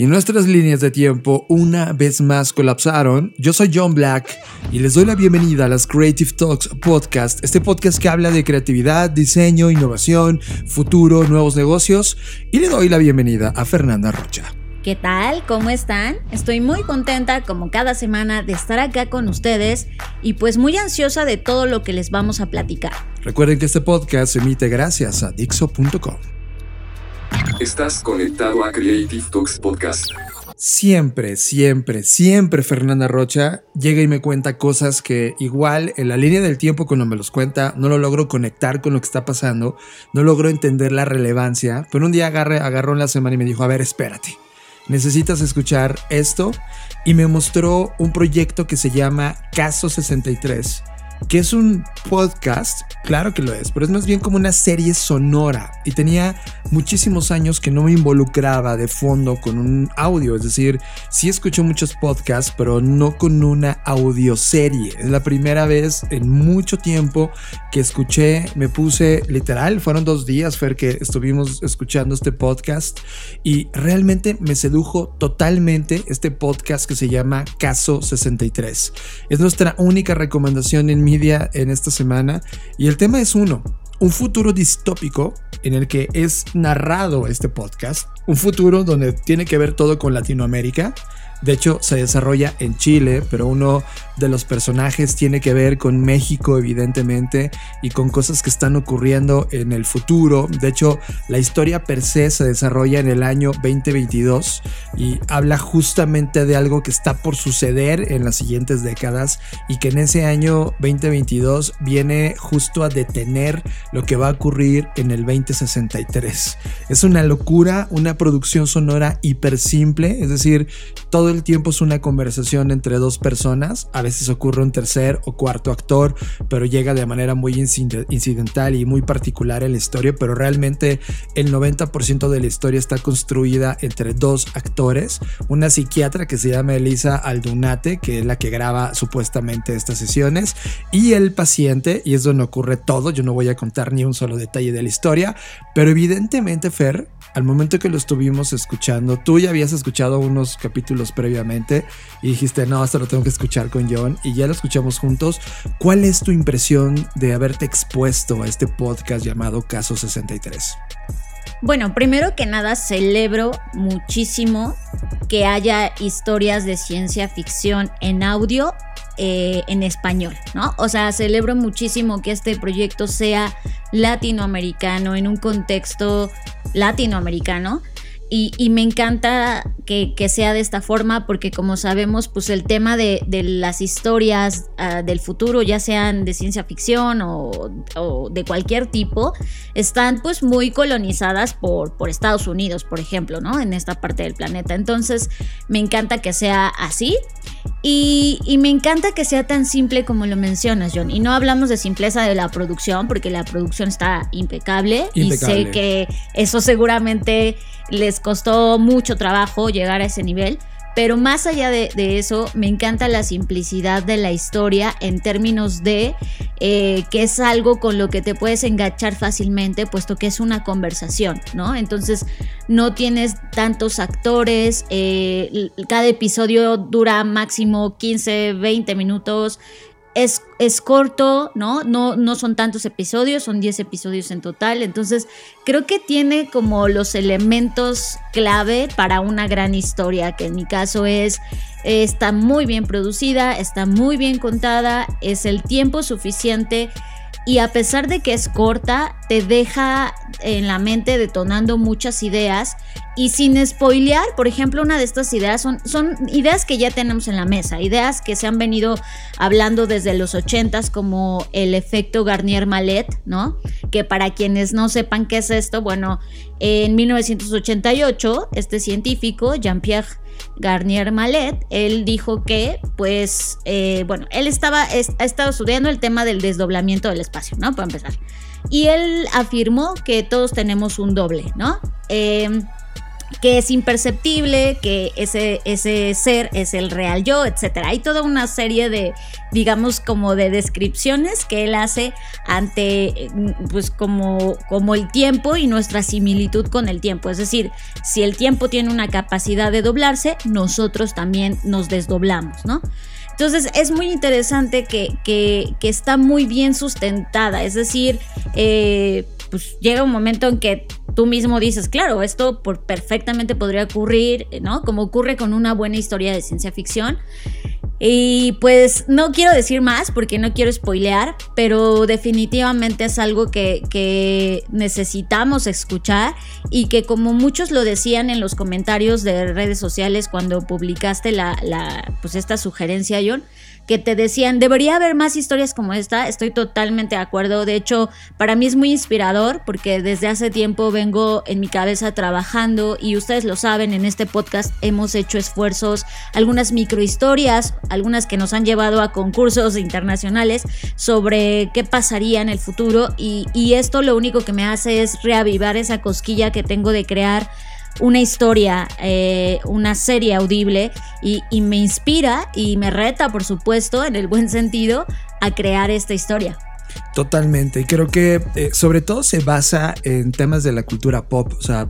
Y nuestras líneas de tiempo una vez más colapsaron. Yo soy John Black y les doy la bienvenida a las Creative Talks Podcast, este podcast que habla de creatividad, diseño, innovación, futuro, nuevos negocios. Y le doy la bienvenida a Fernanda Rocha. ¿Qué tal? ¿Cómo están? Estoy muy contenta como cada semana de estar acá con ustedes y pues muy ansiosa de todo lo que les vamos a platicar. Recuerden que este podcast se emite gracias a Dixo.com. Estás conectado a Creative Talks Podcast. Siempre, siempre, siempre Fernanda Rocha llega y me cuenta cosas que igual en la línea del tiempo cuando me los cuenta no lo logro conectar con lo que está pasando, no logro entender la relevancia, pero un día agarré, agarró en la semana y me dijo, a ver, espérate, necesitas escuchar esto y me mostró un proyecto que se llama Caso 63 que es un podcast, claro que lo es, pero es más bien como una serie sonora. Y tenía muchísimos años que no me involucraba de fondo con un audio, es decir, sí escucho muchos podcasts, pero no con una audioserie. Es la primera vez en mucho tiempo que escuché, me puse literal, fueron dos días, Fer, que estuvimos escuchando este podcast y realmente me sedujo totalmente este podcast que se llama Caso 63. Es nuestra única recomendación en en esta semana y el tema es uno, un futuro distópico en el que es narrado este podcast, un futuro donde tiene que ver todo con Latinoamérica. De hecho, se desarrolla en Chile, pero uno de los personajes tiene que ver con México, evidentemente, y con cosas que están ocurriendo en el futuro. De hecho, la historia per se se desarrolla en el año 2022 y habla justamente de algo que está por suceder en las siguientes décadas y que en ese año 2022 viene justo a detener lo que va a ocurrir en el 2063. Es una locura, una producción sonora hiper simple, es decir, todo el tiempo es una conversación entre dos personas, a veces ocurre un tercer o cuarto actor, pero llega de manera muy incidental y muy particular en la historia, pero realmente el 90% de la historia está construida entre dos actores, una psiquiatra que se llama Elisa Aldunate, que es la que graba supuestamente estas sesiones, y el paciente, y es donde ocurre todo, yo no voy a contar ni un solo detalle de la historia, pero evidentemente Fer, al momento que lo estuvimos escuchando, tú ya habías escuchado unos capítulos previamente y dijiste, no, esto lo tengo que escuchar con John y ya lo escuchamos juntos. ¿Cuál es tu impresión de haberte expuesto a este podcast llamado Caso 63? Bueno, primero que nada celebro muchísimo que haya historias de ciencia ficción en audio eh, en español, ¿no? O sea, celebro muchísimo que este proyecto sea latinoamericano, en un contexto latinoamericano. Y, y, me encanta que, que, sea de esta forma porque como sabemos pues el tema de, de las historias uh, del futuro ya sean de ciencia ficción o, o, de cualquier tipo están pues muy colonizadas por, por Estados Unidos por ejemplo no en esta parte del planeta entonces me encanta que sea así y, y, me encanta que sea tan simple como lo mencionas, John. Y no hablamos de simpleza de la producción, porque la producción está impecable, impecable. y sé que eso seguramente les costó mucho trabajo llegar a ese nivel. Pero más allá de, eso, me encanta la simplicidad de la historia en términos de eh, que es algo con lo que te puedes enganchar fácilmente, puesto que es una conversación, ¿no? Entonces, no tienes tantos actores, eh, cada episodio dura máximo 15, 20 minutos. Es, es, corto, ¿no? ¿no? No son tantos episodios, son 10 episodios en total. Entonces, creo que tiene como los elementos clave para una gran historia, que en mi caso es, está muy bien producida, está muy bien contada, es el tiempo suficiente y a pesar de que es corta, te deja en la mente detonando muchas ideas y sin spoilear, por ejemplo, una de estas ideas son, son ideas que ya tenemos en la mesa, ideas que se han venido hablando desde los 80s como el efecto Garnier Mallet, ¿no? Que para quienes no sepan qué es esto, bueno, en 1988 este científico, Jean-Pierre Garnier Mallet, él dijo que, pues, eh, bueno, él estaba, ha estado estudiando el tema del desdoblamiento del espacio, ¿no? Para empezar. Y él afirmó que todos tenemos un doble, ¿no? Eh, que es imperceptible, que ese, ese ser es el real yo, etc. Hay toda una serie de, digamos, como de descripciones que él hace ante, pues, como, como el tiempo y nuestra similitud con el tiempo. Es decir, si el tiempo tiene una capacidad de doblarse, nosotros también nos desdoblamos, ¿no? Entonces es muy interesante que, que, que está muy bien sustentada, es decir, eh, pues llega un momento en que tú mismo dices, claro, esto por, perfectamente podría ocurrir, ¿no? Como ocurre con una buena historia de ciencia ficción. Y pues no quiero decir más porque no quiero spoilear, pero definitivamente es algo que, que, necesitamos escuchar y que como muchos lo decían en los comentarios de redes sociales cuando publicaste la, la pues esta sugerencia, John, que te decían, debería haber más historias como esta, estoy totalmente de acuerdo. De hecho, para mí es muy inspirador porque desde hace tiempo vengo en mi cabeza trabajando y ustedes lo saben, en este podcast hemos hecho esfuerzos, algunas microhistorias, algunas que nos han llevado a concursos internacionales sobre qué pasaría en el futuro y, y esto lo único que me hace es reavivar esa cosquilla que tengo de crear una historia, eh, una serie audible y, y, me inspira y me reta, por supuesto, en el buen sentido, a crear esta historia. Totalmente, creo que eh, sobre todo se basa en temas de la cultura pop, o sea,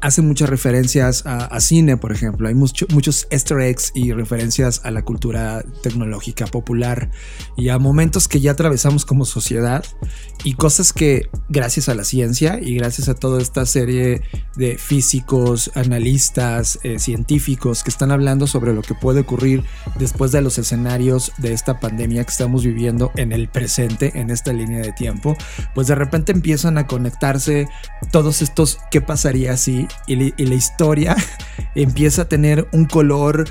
hace muchas referencias a, a, cine, por ejemplo. Hay mucho, muchos easter eggs y referencias a la cultura tecnológica popular y a momentos que ya atravesamos como sociedad y cosas que gracias a la ciencia y gracias a toda esta serie de físicos, analistas, eh, científicos que están hablando sobre lo que puede ocurrir después de los escenarios de esta pandemia que estamos viviendo en el presente, en esta línea de tiempo, pues de repente empiezan a conectarse todos estos qué pasaría si y, la historia empieza a tener un color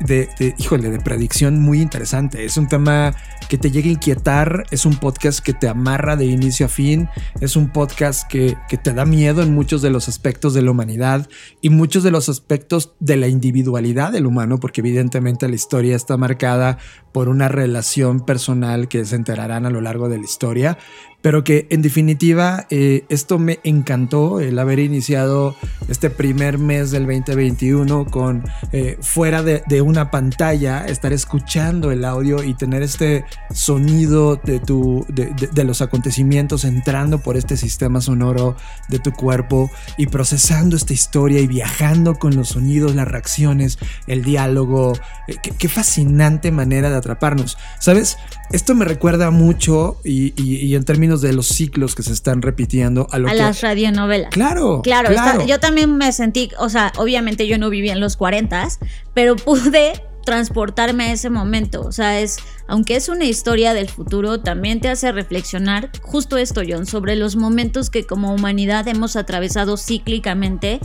de, de, híjole, de predicción muy interesante. Es un tema que te llega a inquietar, es un podcast que te amarra de inicio a fin, es un podcast que, que te da miedo en muchos de los aspectos de la humanidad y muchos de los aspectos de la individualidad del humano, porque evidentemente la historia está marcada por una relación personal que se enterarán a lo largo de la historia, pero que en definitiva eh, esto me encantó el haber iniciado este primer mes del 2021 con eh, fuera de, una pantalla estar escuchando el audio y tener este sonido de tu de, los acontecimientos entrando por este sistema sonoro de tu cuerpo y procesando esta historia y viajando con los sonidos las reacciones el diálogo eh, qué fascinante manera de atraparnos. Sabes esto me recuerda mucho y, y, y en términos de los ciclos que se están repitiendo a, lo a que... las radionovelas. Claro. Claro, claro. Está, yo también me sentí, o sea, obviamente yo no viví en los 40, pero pude transportarme a ese momento. O sea, es, aunque es una historia del futuro, también te hace reflexionar justo esto, John, sobre los momentos que como humanidad hemos atravesado cíclicamente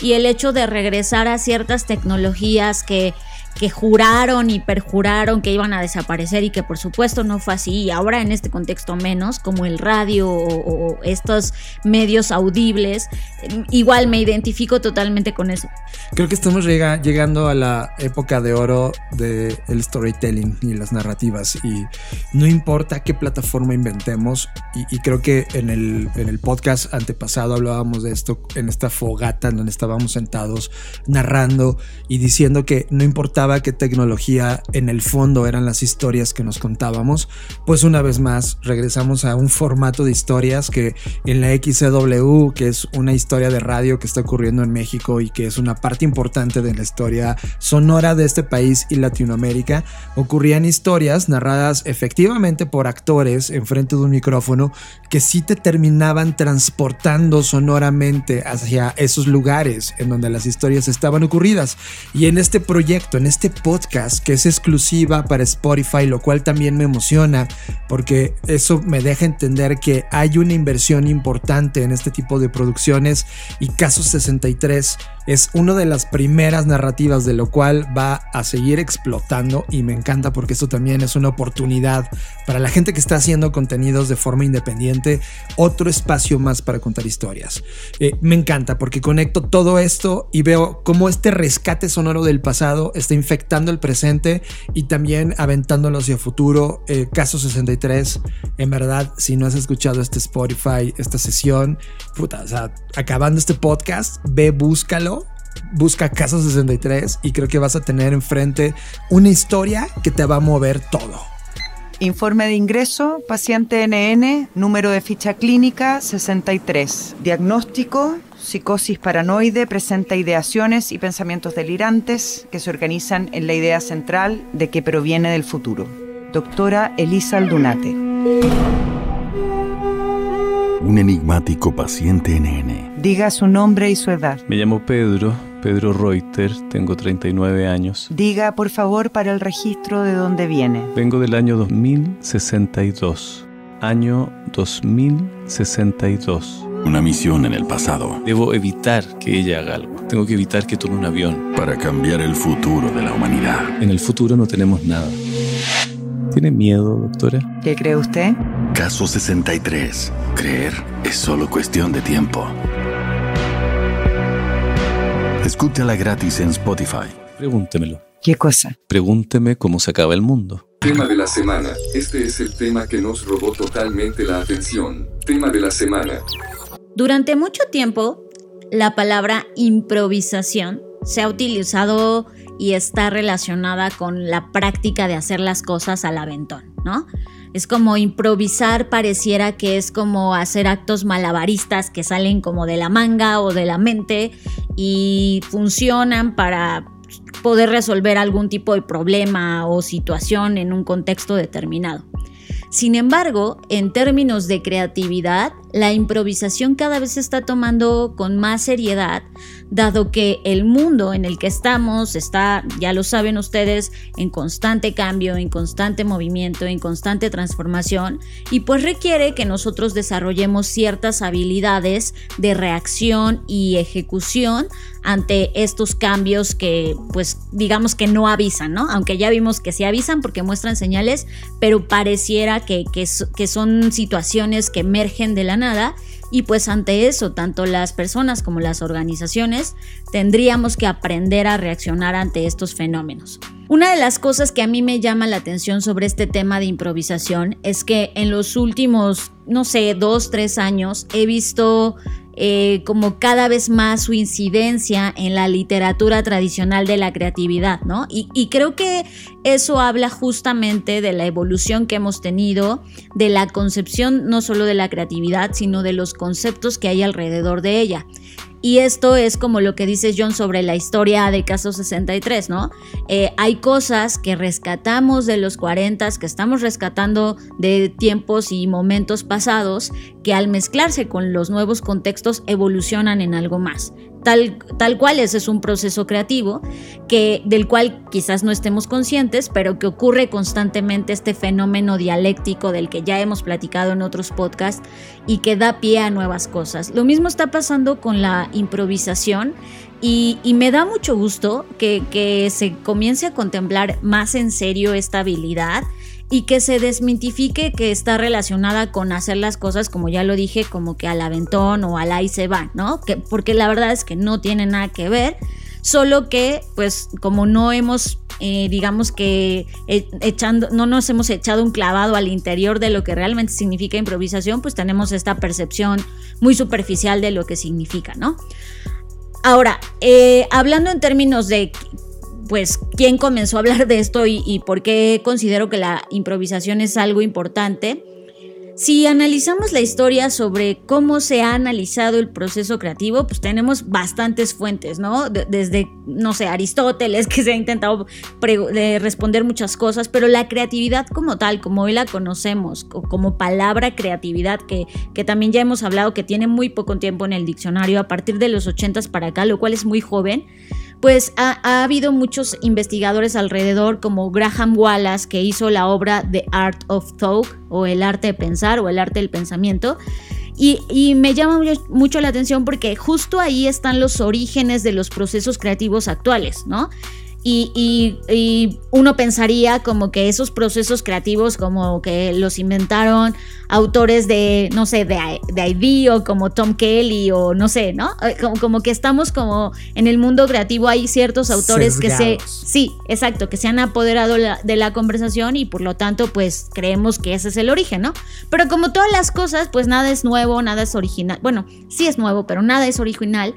y el hecho de regresar a ciertas tecnologías que que juraron y perjuraron que iban a desaparecer y que por supuesto no fue así. Y ahora en este contexto menos como el radio o, o estos medios audibles igual me identifico totalmente con eso. Creo que estamos llega, llegando a la época de oro del de storytelling y las narrativas y no importa qué plataforma inventemos y, y creo que en el, en el podcast antepasado hablábamos de esto en esta fogata en donde estábamos sentados narrando y diciendo que no importa que tecnología en el fondo eran las historias que nos contábamos, pues una vez más regresamos a un formato de historias que en la XCW, que es una historia de radio que está ocurriendo en México y que es una parte importante de la historia sonora de este país y Latinoamérica, ocurrían historias narradas efectivamente por actores enfrente de un micrófono que sí te terminaban transportando sonoramente hacia esos lugares en donde las historias estaban ocurridas. Y en este proyecto, en este podcast que es exclusiva para Spotify, lo cual también me emociona porque eso me deja entender que hay una inversión importante en este tipo de producciones y Caso 63 es una de las primeras narrativas de lo cual va a seguir explotando y me encanta porque esto también es una oportunidad para la gente que está haciendo contenidos de forma independiente, otro espacio más para contar historias. Eh, me encanta porque conecto todo esto y veo cómo este rescate sonoro del pasado está infectando el presente y también aventándolo hacia futuro. Eh, Caso 63, en verdad, si no has escuchado este Spotify, esta sesión, puta, o sea, acabando este podcast, ve, búscalo busca Caso 63 y creo que vas a tener enfrente una historia que te va a mover todo. Informe de ingreso, paciente NN, número de ficha clínica 63. Diagnóstico, psicosis paranoide, presenta ideaciones y pensamientos delirantes que se organizan en la idea central de que proviene del futuro. Doctora Elisa Aldunate. Un enigmático paciente NN. Diga su nombre y su edad. Me llamo Pedro, Pedro Reuter, tengo 39 años. Diga, por favor, para el registro de dónde viene. Vengo del año 2062. Año 2062. Una misión en el pasado. Debo evitar que ella haga algo. Tengo que evitar que tome un avión. Para cambiar el futuro de la humanidad. En el futuro no tenemos nada. ¿Tiene miedo, doctora? ¿Qué cree usted? Caso 63. Creer es solo cuestión de tiempo. Escúchala gratis en Spotify. Pregúntemelo. ¿Qué cosa? Pregúnteme cómo se acaba el mundo. Tema de la semana. Este es el tema que nos robó totalmente la atención. Tema de la semana. Durante mucho tiempo, la palabra improvisación se ha utilizado y está relacionada con la práctica de hacer las cosas al aventón, ¿no? Es como improvisar, pareciera que es como hacer actos malabaristas que salen como de la manga o de la mente y funcionan para poder resolver algún tipo de problema o situación en un contexto determinado. Sin embargo, en términos de creatividad, la improvisación cada vez se está tomando con más seriedad, dado que el mundo en el que estamos está, ya lo saben ustedes, en constante cambio, en constante movimiento, en constante transformación, y pues requiere que nosotros desarrollemos ciertas habilidades de reacción y ejecución ante estos cambios que pues digamos que no avisan, ¿no? Aunque ya vimos que sí avisan porque muestran señales, pero pareciera que, que, que son situaciones que emergen de la nada y pues ante eso, tanto las personas como las organizaciones tendríamos que aprender a reaccionar ante estos fenómenos. Una de las cosas que a mí me llama la atención sobre este tema de improvisación es que en los últimos, no sé, dos, tres años he visto eh, como cada vez más su incidencia en la literatura tradicional de la creatividad, ¿no? Y, y, creo que eso habla justamente de la evolución que hemos tenido, de la concepción no solo de la creatividad, sino de los conceptos que hay alrededor de ella. Y esto es como lo que dice John sobre la historia de Caso 63, ¿no? Eh, hay cosas que rescatamos de los 40, que estamos rescatando de tiempos y momentos pasados, que al mezclarse con los nuevos contextos evolucionan en algo más. Tal, tal, cual ese es un proceso creativo que, del cual quizás no estemos conscientes, pero que ocurre constantemente este fenómeno dialéctico del que ya hemos platicado en otros podcasts y que da pie a nuevas cosas. Lo mismo está pasando con la improvisación y, me da mucho gusto que, que se comience a contemplar más en serio esta habilidad y que se desmitifique que está relacionada con hacer las cosas, como ya lo dije, como que al aventón o al ahí se va, ¿no? Que, porque la verdad es que no tiene nada que ver, solo que pues como no hemos, eh, digamos que eh, echando, no nos hemos echado un clavado al interior de lo que realmente significa improvisación, pues tenemos esta percepción muy superficial de lo que significa, ¿no? Ahora, eh, hablando en términos de pues quién comenzó a hablar de esto y, y, por qué considero que la improvisación es algo importante. Si analizamos la historia sobre cómo se ha analizado el proceso creativo, pues tenemos bastantes fuentes, ¿no? Desde, no sé, Aristóteles, que se ha intentado responder muchas cosas, pero la creatividad como tal, como hoy la conocemos, como palabra creatividad, que, que también ya hemos hablado que tiene muy poco tiempo en el diccionario, a partir de los 80 para acá, lo cual es muy joven, pues ha, ha, habido muchos investigadores alrededor, como Graham Wallace, que hizo la obra The Art of Thought, o el arte de pensar, o el arte del pensamiento. Y, me llama mucho la atención porque justo ahí están los orígenes de los procesos creativos actuales, ¿no? Y, y, y, uno pensaría como que esos procesos creativos como que los inventaron autores de, no sé, de, de ID o como Tom Kelly o no sé, ¿no? Eh, como, como, que estamos como en el mundo creativo hay ciertos autores que se, sí, exacto, que se han apoderado la, de la conversación y por lo tanto pues creemos que ese es el origen, ¿no? Pero como todas las cosas, pues nada es nuevo, nada es original. Bueno, sí es nuevo, pero nada es original.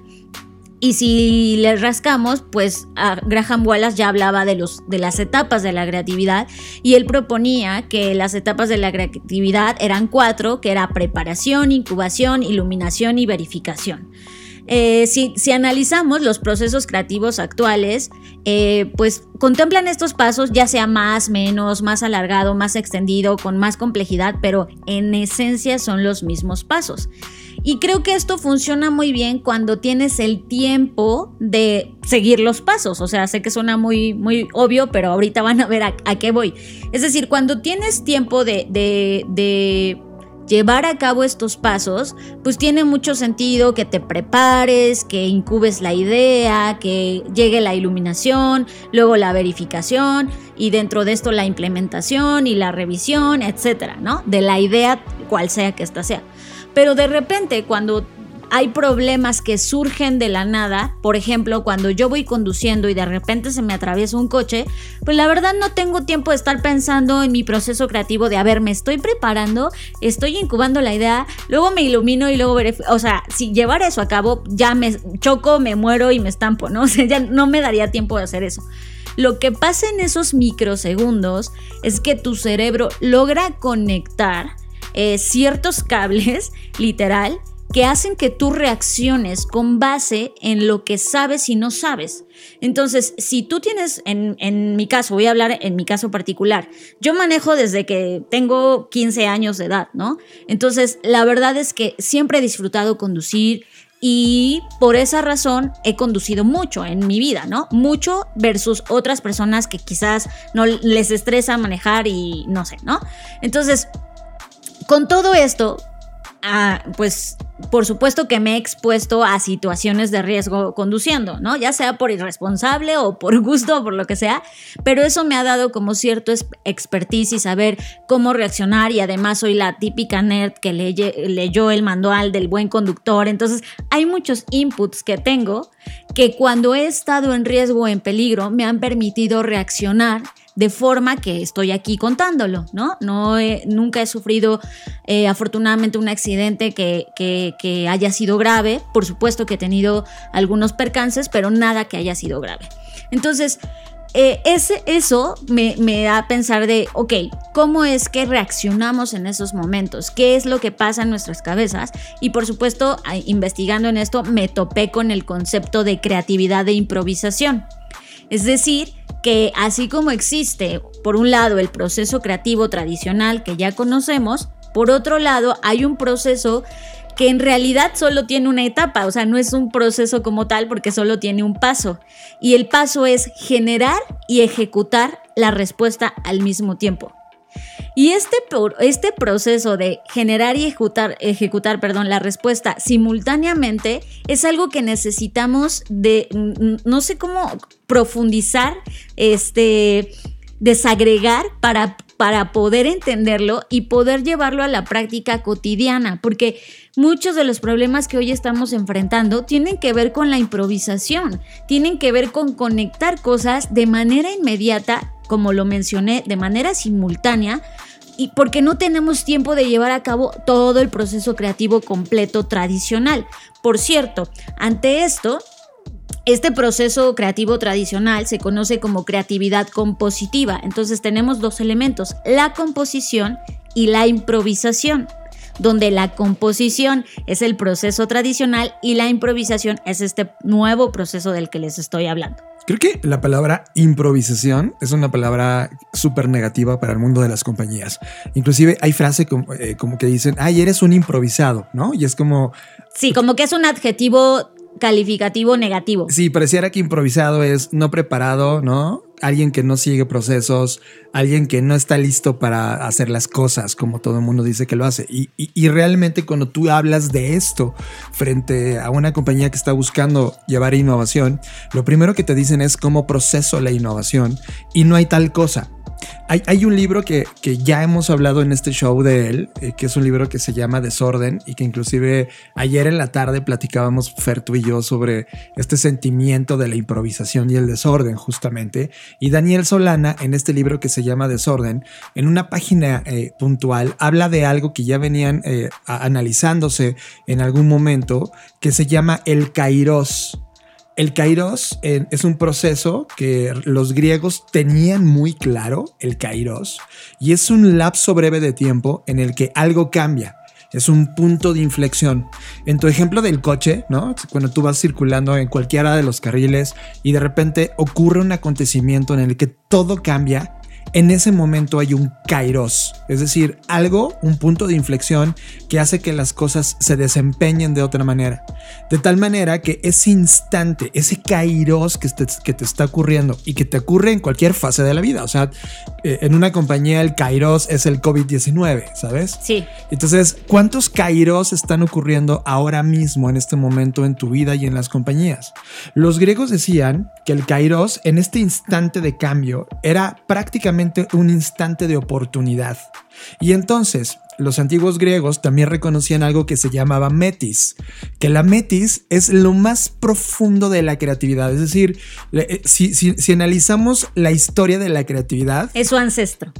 Y si le rascamos, pues Graham Wallace ya hablaba de, los, de las etapas de la creatividad y él proponía que las etapas de la creatividad eran cuatro, que era preparación, incubación, iluminación y verificación. Eh, si, si, analizamos los procesos creativos actuales, eh, pues contemplan estos pasos, ya sea más, menos, más alargado, más extendido, con más complejidad, pero en esencia son los mismos pasos. Y creo que esto funciona muy bien cuando tienes el tiempo de seguir los pasos. O sea, sé que suena muy, muy obvio, pero ahorita van a ver a, qué voy. Es decir, cuando tienes tiempo de, de, de llevar a cabo estos pasos, pues tiene mucho sentido que te prepares, que incubes la idea, que llegue la iluminación, luego la verificación y dentro de esto la implementación y la revisión, etcétera, ¿no? De la idea, cual sea que ésta sea. Pero de repente, cuando hay problemas que surgen de la nada, por ejemplo, cuando yo voy conduciendo y de repente se me atraviesa un coche, pues la verdad no tengo tiempo de estar pensando en mi proceso creativo de, a ver, me estoy preparando, estoy incubando la idea, luego me ilumino y luego veré, o sea, si llevar eso a cabo, ya me choco, me muero y me estampo, ¿no? O sea, ya no me daría tiempo de hacer eso. Lo que pasa en esos microsegundos es que tu cerebro logra conectar eh, ciertos cables, literal, que hacen que tú reacciones con base en lo que sabes y no sabes. Entonces, si tú tienes, en, en, mi caso, voy a hablar en mi caso particular, yo manejo desde que tengo 15 años de edad, ¿no? Entonces, la verdad es que siempre he disfrutado conducir y por esa razón he conducido mucho en mi vida, ¿no? Mucho versus otras personas que quizás no les estresa manejar y no sé, ¿no? Entonces, con todo esto, ah, pues por supuesto que me he expuesto a situaciones de riesgo conduciendo, ¿no? Ya sea por irresponsable o por gusto o por lo que sea, pero eso me ha dado como cierto expertise y saber cómo reaccionar y además soy la típica nerd que leyó el manual del buen conductor, entonces hay muchos inputs que tengo que cuando he estado en riesgo o en peligro me han permitido reaccionar de forma que estoy aquí contándolo, ¿no? no nunca he sufrido eh, afortunadamente un accidente que, que, que, haya sido grave, por supuesto que he tenido algunos percances, pero nada que haya sido grave. Entonces, eh, ese, eso me, me, da a pensar de, ok, ¿cómo es que reaccionamos en esos momentos? ¿Qué es lo que pasa en nuestras cabezas? Y por supuesto, investigando en esto, me topé con el concepto de creatividad de improvisación. Es decir, que así como existe, por un lado, el proceso creativo tradicional que ya conocemos, por otro lado, hay un proceso que en realidad solo tiene una etapa, o sea, no es un proceso como tal porque solo tiene un paso. Y el paso es generar y ejecutar la respuesta al mismo tiempo. Y este, este proceso de generar y ejecutar, ejecutar perdón, la respuesta simultáneamente es algo que necesitamos de, no sé cómo profundizar, este, desagregar para, para poder entenderlo y poder llevarlo a la práctica cotidiana, porque muchos de los problemas que hoy estamos enfrentando tienen que ver con la improvisación, tienen que ver con conectar cosas de manera inmediata, como lo mencioné, de manera simultánea, y porque no tenemos tiempo de llevar a cabo todo el proceso creativo completo tradicional. Por cierto, ante esto, este proceso creativo tradicional se conoce como creatividad compositiva. Entonces tenemos dos elementos, la composición y la improvisación donde la composición es el proceso tradicional y la improvisación es este nuevo proceso del que les estoy hablando. Creo que la palabra improvisación es una palabra súper negativa para el mundo de las compañías. Inclusive hay frases como, eh, como, que dicen, ay, eres un improvisado, ¿no? Y es como... Sí, como que es un adjetivo calificativo negativo. Sí, pareciera que improvisado es no preparado, ¿no? Alguien que no sigue procesos, alguien que no está listo para hacer las cosas como todo el mundo dice que lo hace. Y, y- y realmente cuando tú hablas de esto frente a una compañía que está buscando llevar innovación, lo primero que te dicen es cómo proceso la innovación y no hay tal cosa. Hay, un libro que, que ya hemos hablado en este show de él, eh, que es un libro que se llama Desorden y que inclusive ayer en la tarde platicábamos Fer tú y yo sobre este sentimiento de la improvisación y el desorden justamente. Y Daniel Solana en este libro que se llama Desorden, en una página eh, puntual, habla de algo que ya venían eh, analizándose en algún momento, que se llama el kairos. El kairos eh, es un proceso que los griegos tenían muy claro, el kairos, y es un lapso breve de tiempo en el que algo cambia. Es un punto de inflexión. En tu ejemplo del coche, ¿no? Cuando tú vas circulando en cualquiera de los carriles y de repente ocurre un acontecimiento en el que todo cambia, en ese momento hay un kairos, es decir, algo, un punto de inflexión que hace que las cosas se desempeñen de otra manera. De tal manera que ese instante, ese kairos que te, que te está ocurriendo y que te ocurre en cualquier fase de la vida, o sea, eh, en una compañía el kairos es el COVID-19, ¿sabes? Sí. Entonces, ¿cuántos kairos están ocurriendo ahora mismo en este momento en tu vida y en las compañías? Los griegos decían que el kairos en este instante de cambio era prácticamente un instante de oportunidad. Y entonces, los antiguos griegos también reconocían algo que se llamaba metis, que la metis es lo más profundo de la creatividad. Es decir, eh, si- si analizamos la historia de la creatividad, Es su ancestro.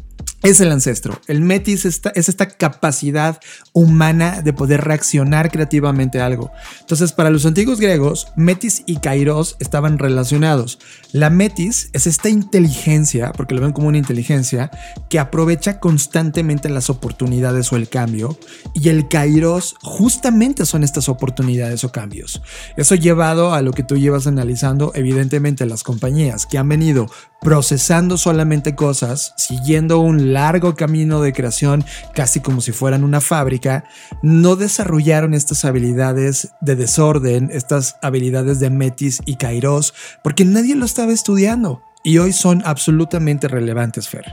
Es el ancestro. El metis es esta capacidad humana de poder reaccionar creativamente a algo. Entonces, para los antiguos griegos, metis y kairos estaban relacionados. La metis es esta inteligencia, porque lo ven como una inteligencia, que aprovecha constantemente las oportunidades o el cambio. Y el kairos justamente son estas oportunidades o cambios. Eso llevado a lo que tú llevas analizando, evidentemente las compañías que han venido procesando solamente cosas, siguiendo un largo camino de creación, casi como si fueran una fábrica, no desarrollaron estas habilidades de desorden, estas habilidades de metis y kairos, porque nadie lo estaba estudiando. Y hoy son absolutamente relevantes, Fer.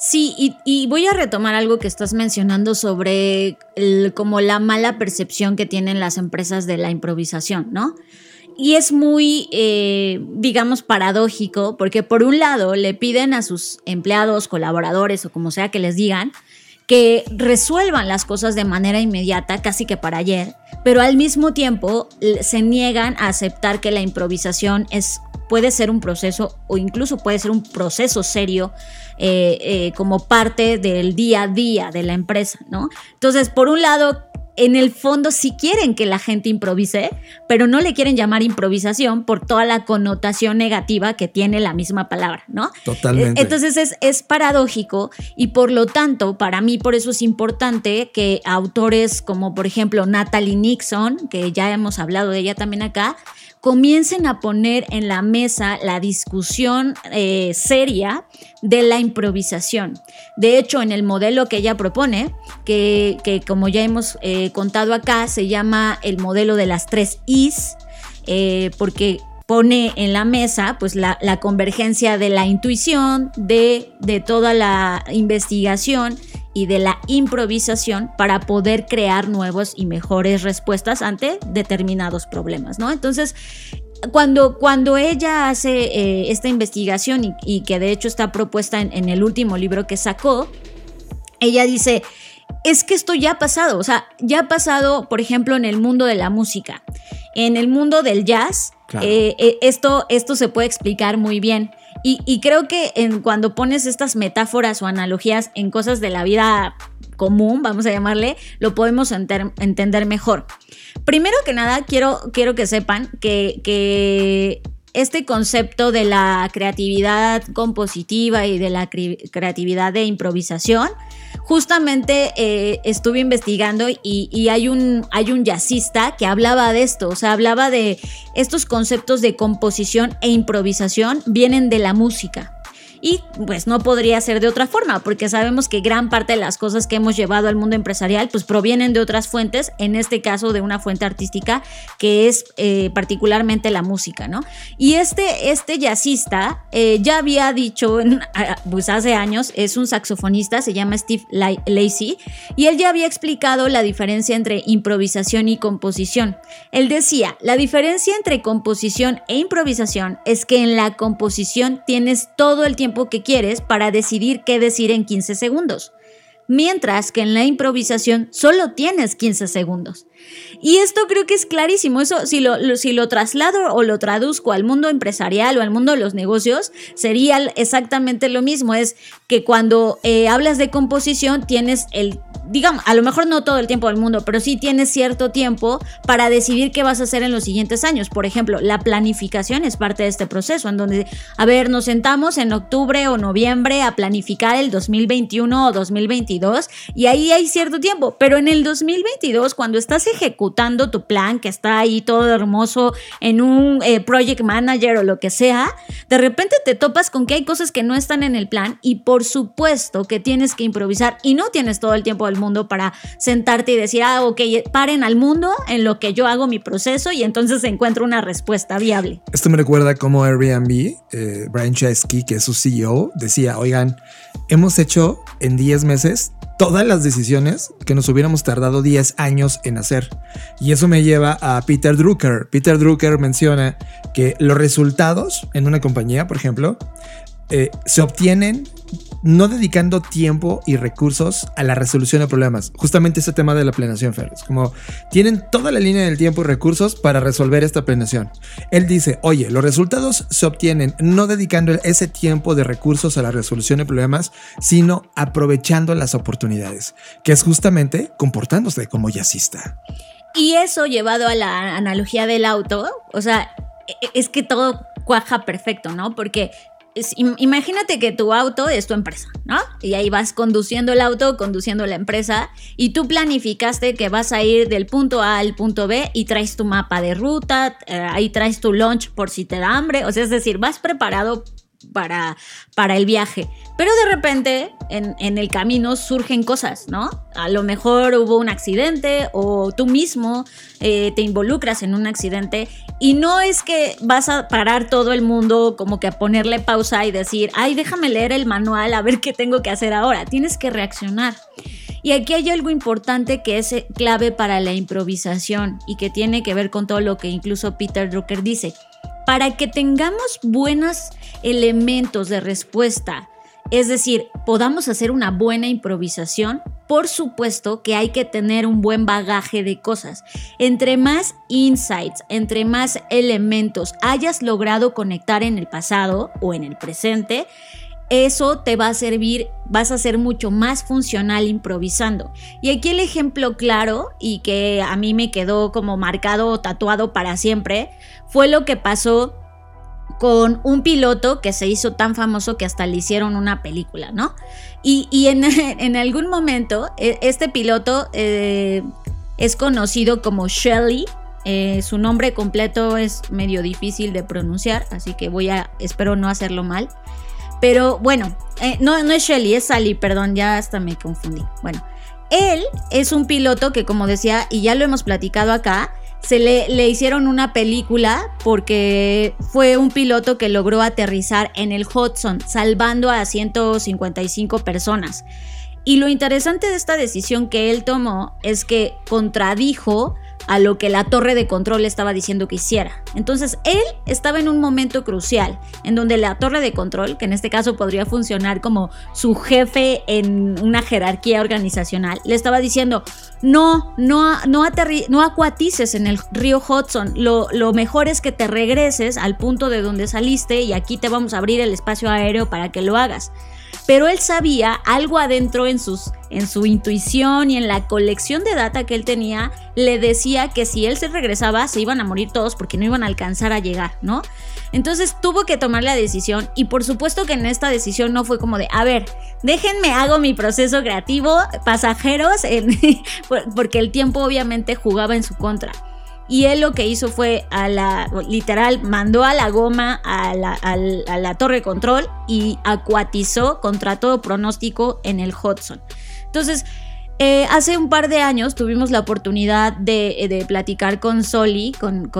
Sí, y, voy a retomar algo que estás mencionando sobre como la mala percepción que tienen las empresas de la improvisación, ¿no? Y es muy, eh, digamos, paradójico, porque por un lado le piden a sus empleados, colaboradores o como sea que les digan, que resuelvan las cosas de manera inmediata, casi que para ayer, pero al mismo tiempo l- se niegan a aceptar que la improvisación es, puede ser un proceso o incluso puede ser un proceso serio eh, eh, como parte del día a día de la empresa, ¿no? Entonces, por un lado, en el fondo sí quieren que la gente improvise, pero no le quieren llamar improvisación por toda la connotación negativa que tiene la misma palabra, ¿no? Totalmente. Eh, Entonces es, es paradójico y por lo tanto, para mí por eso es importante que autores como por ejemplo Natalie Nixon, que ya hemos hablado de ella también acá, comiencen a poner en la mesa la discusión eh, seria de la improvisación. De hecho, en el modelo que ella propone, que, que como ya hemos eh, contado acá, se llama el modelo de las tres Is, eh, porque pone en la mesa pues la, la convergencia de la intuición, de, de toda la investigación y de la improvisación para poder crear nuevos y mejores respuestas ante determinados problemas, ¿no? Entonces, cuando, cuando ella hace eh, esta investigación y, que de hecho está propuesta en el último libro que sacó, ella dice, es que esto ya ha pasado, o sea, ya ha pasado, por ejemplo, en el mundo de la música, en el mundo del jazz, Claro. eh, eh, esto, esto se puede explicar muy bien. Y, y creo que en, cuando pones estas metáforas o analogías en cosas de la vida común, vamos a llamarle, lo podemos enter- entender mejor. Primero que nada, quiero, quiero que sepan que, que este concepto de la creatividad compositiva y de la creatividad de improvisación, justamente eh, estuve investigando y, y hay, un, hay un jazzista que hablaba de esto, o sea, hablaba de estos conceptos de composición e improvisación vienen de la música. Y pues no podría ser de otra forma, porque sabemos que gran parte de las cosas que hemos llevado al mundo empresarial pues provienen de otras fuentes, en este caso de una fuente artística que es eh, particularmente la música, ¿no? Y este, este jazzista eh, ya había dicho, pues hace años, es un saxofonista, se llama Steve Lacey, y él ya había explicado la diferencia entre improvisación y composición. Él decía, la diferencia entre composición e improvisación es que en la composición tienes todo el tiempo que quieres para decidir qué decir en 15 segundos mientras que en la improvisación solo tienes 15 segundos. Y esto creo que es clarísimo, eso si lo, si lo traslado o lo traduzco al mundo empresarial o al mundo de los negocios, sería exactamente lo mismo, es que cuando eh, hablas de composición tienes el digamos, a lo mejor no todo el tiempo del mundo, pero sí tienes cierto tiempo para decidir qué vas a hacer en los siguientes años. Por ejemplo, la planificación es parte de este proceso, en donde, a ver, nos sentamos en octubre o noviembre a planificar el 2021 o 2022 y ahí hay cierto tiempo, pero en el 2022, cuando estás ejecutando tu plan, que está ahí todo hermoso en un eh, project manager o lo que sea, de repente te topas con que hay cosas que no están en el plan y por supuesto que tienes que improvisar y no tienes todo el tiempo del mundo para sentarte y decir, ah, ok, paren al mundo en lo que yo hago mi proceso y entonces encuentro una respuesta viable. Esto me recuerda como Airbnb, eh, Brian Chesky, que es su CEO, decía, oigan, hemos hecho en 10 meses todas las decisiones que nos hubiéramos tardado 10 años en hacer. Y eso me lleva a Peter Drucker. Peter Drucker menciona que los resultados en una compañía, por ejemplo, eh, se obtienen no dedicando tiempo y recursos a la resolución de problemas. Justamente ese tema de la planeación, Fer. como tienen toda la línea del tiempo y recursos para resolver esta planeación. Él dice, oye, los resultados se obtienen no dedicando ese tiempo de recursos a la resolución de problemas, sino aprovechando las oportunidades, que es justamente comportándose como jazzista. Y eso llevado a la analogía del auto, o sea, e, e, es que todo cuaja perfecto, ¿no? Porque imagínate que tu auto es tu empresa, ¿no? Y ahí vas conduciendo el auto, conduciendo la empresa, y tú planificaste que vas a ir del punto A al punto B y traes tu mapa de ruta, eh, ahí traes tu lunch por si te da hambre, o sea, es decir, vas preparado para, para el viaje. Pero de repente en, en, el camino surgen cosas, ¿no? A lo mejor hubo un accidente o tú mismo eh, te involucras en un accidente y no es que vas a parar todo el mundo como que a ponerle pausa y decir, ay, déjame leer el manual a ver qué tengo que hacer ahora. Tienes que reaccionar. Y aquí hay algo importante que es clave para la improvisación y que tiene que ver con todo lo que incluso Peter Drucker dice. Para que tengamos buenos elementos de respuesta es decir, podamos hacer una buena improvisación, por supuesto que hay que tener un buen bagaje de cosas. Entre más insights, entre más elementos hayas logrado conectar en el pasado o en el presente, eso te va a servir, vas a ser mucho más funcional improvisando. Y aquí el ejemplo claro y que a mí me quedó como marcado o tatuado para siempre fue lo que pasó con un piloto que se hizo tan famoso que hasta le hicieron una película, ¿no? Y, en, algún momento, e, este piloto eh, es conocido como Shelly. Eh, su nombre completo es medio difícil de pronunciar, así que voy a, espero no hacerlo mal. Pero bueno, eh, no, no es Shelly, es Sally, perdón, ya hasta me confundí. Bueno, él es un piloto que, como decía, y ya lo hemos platicado acá, se le, le, hicieron una película porque fue un piloto que logró aterrizar en el Hudson, salvando a 155 personas. Y lo interesante de esta decisión que él tomó es que contradijo a lo que la torre de control estaba diciendo que hiciera. Entonces él estaba en un momento crucial en donde la torre de control, que en este caso podría funcionar como su jefe en una jerarquía organizacional, le estaba diciendo, no, no, no, no acuatices en el río Hudson, lo, lo mejor es que te regreses al punto de donde saliste y aquí te vamos a abrir el espacio aéreo para que lo hagas pero él sabía algo adentro en, sus, en su intuición y en la colección de data que él tenía, le decía que si él se regresaba se iban a morir todos porque no iban a alcanzar a llegar, ¿no? Entonces tuvo que tomar la decisión y por supuesto que en esta decisión no fue como de, a ver, déjenme hago mi proceso creativo, pasajeros, porque el tiempo obviamente jugaba en su contra. Y él lo que hizo fue a la, literal, mandó a la goma a la, a la torre control y acuatizó contra todo pronóstico en el Hudson. Entonces, eh, hace un par de años tuvimos la oportunidad de, platicar con Soli, con,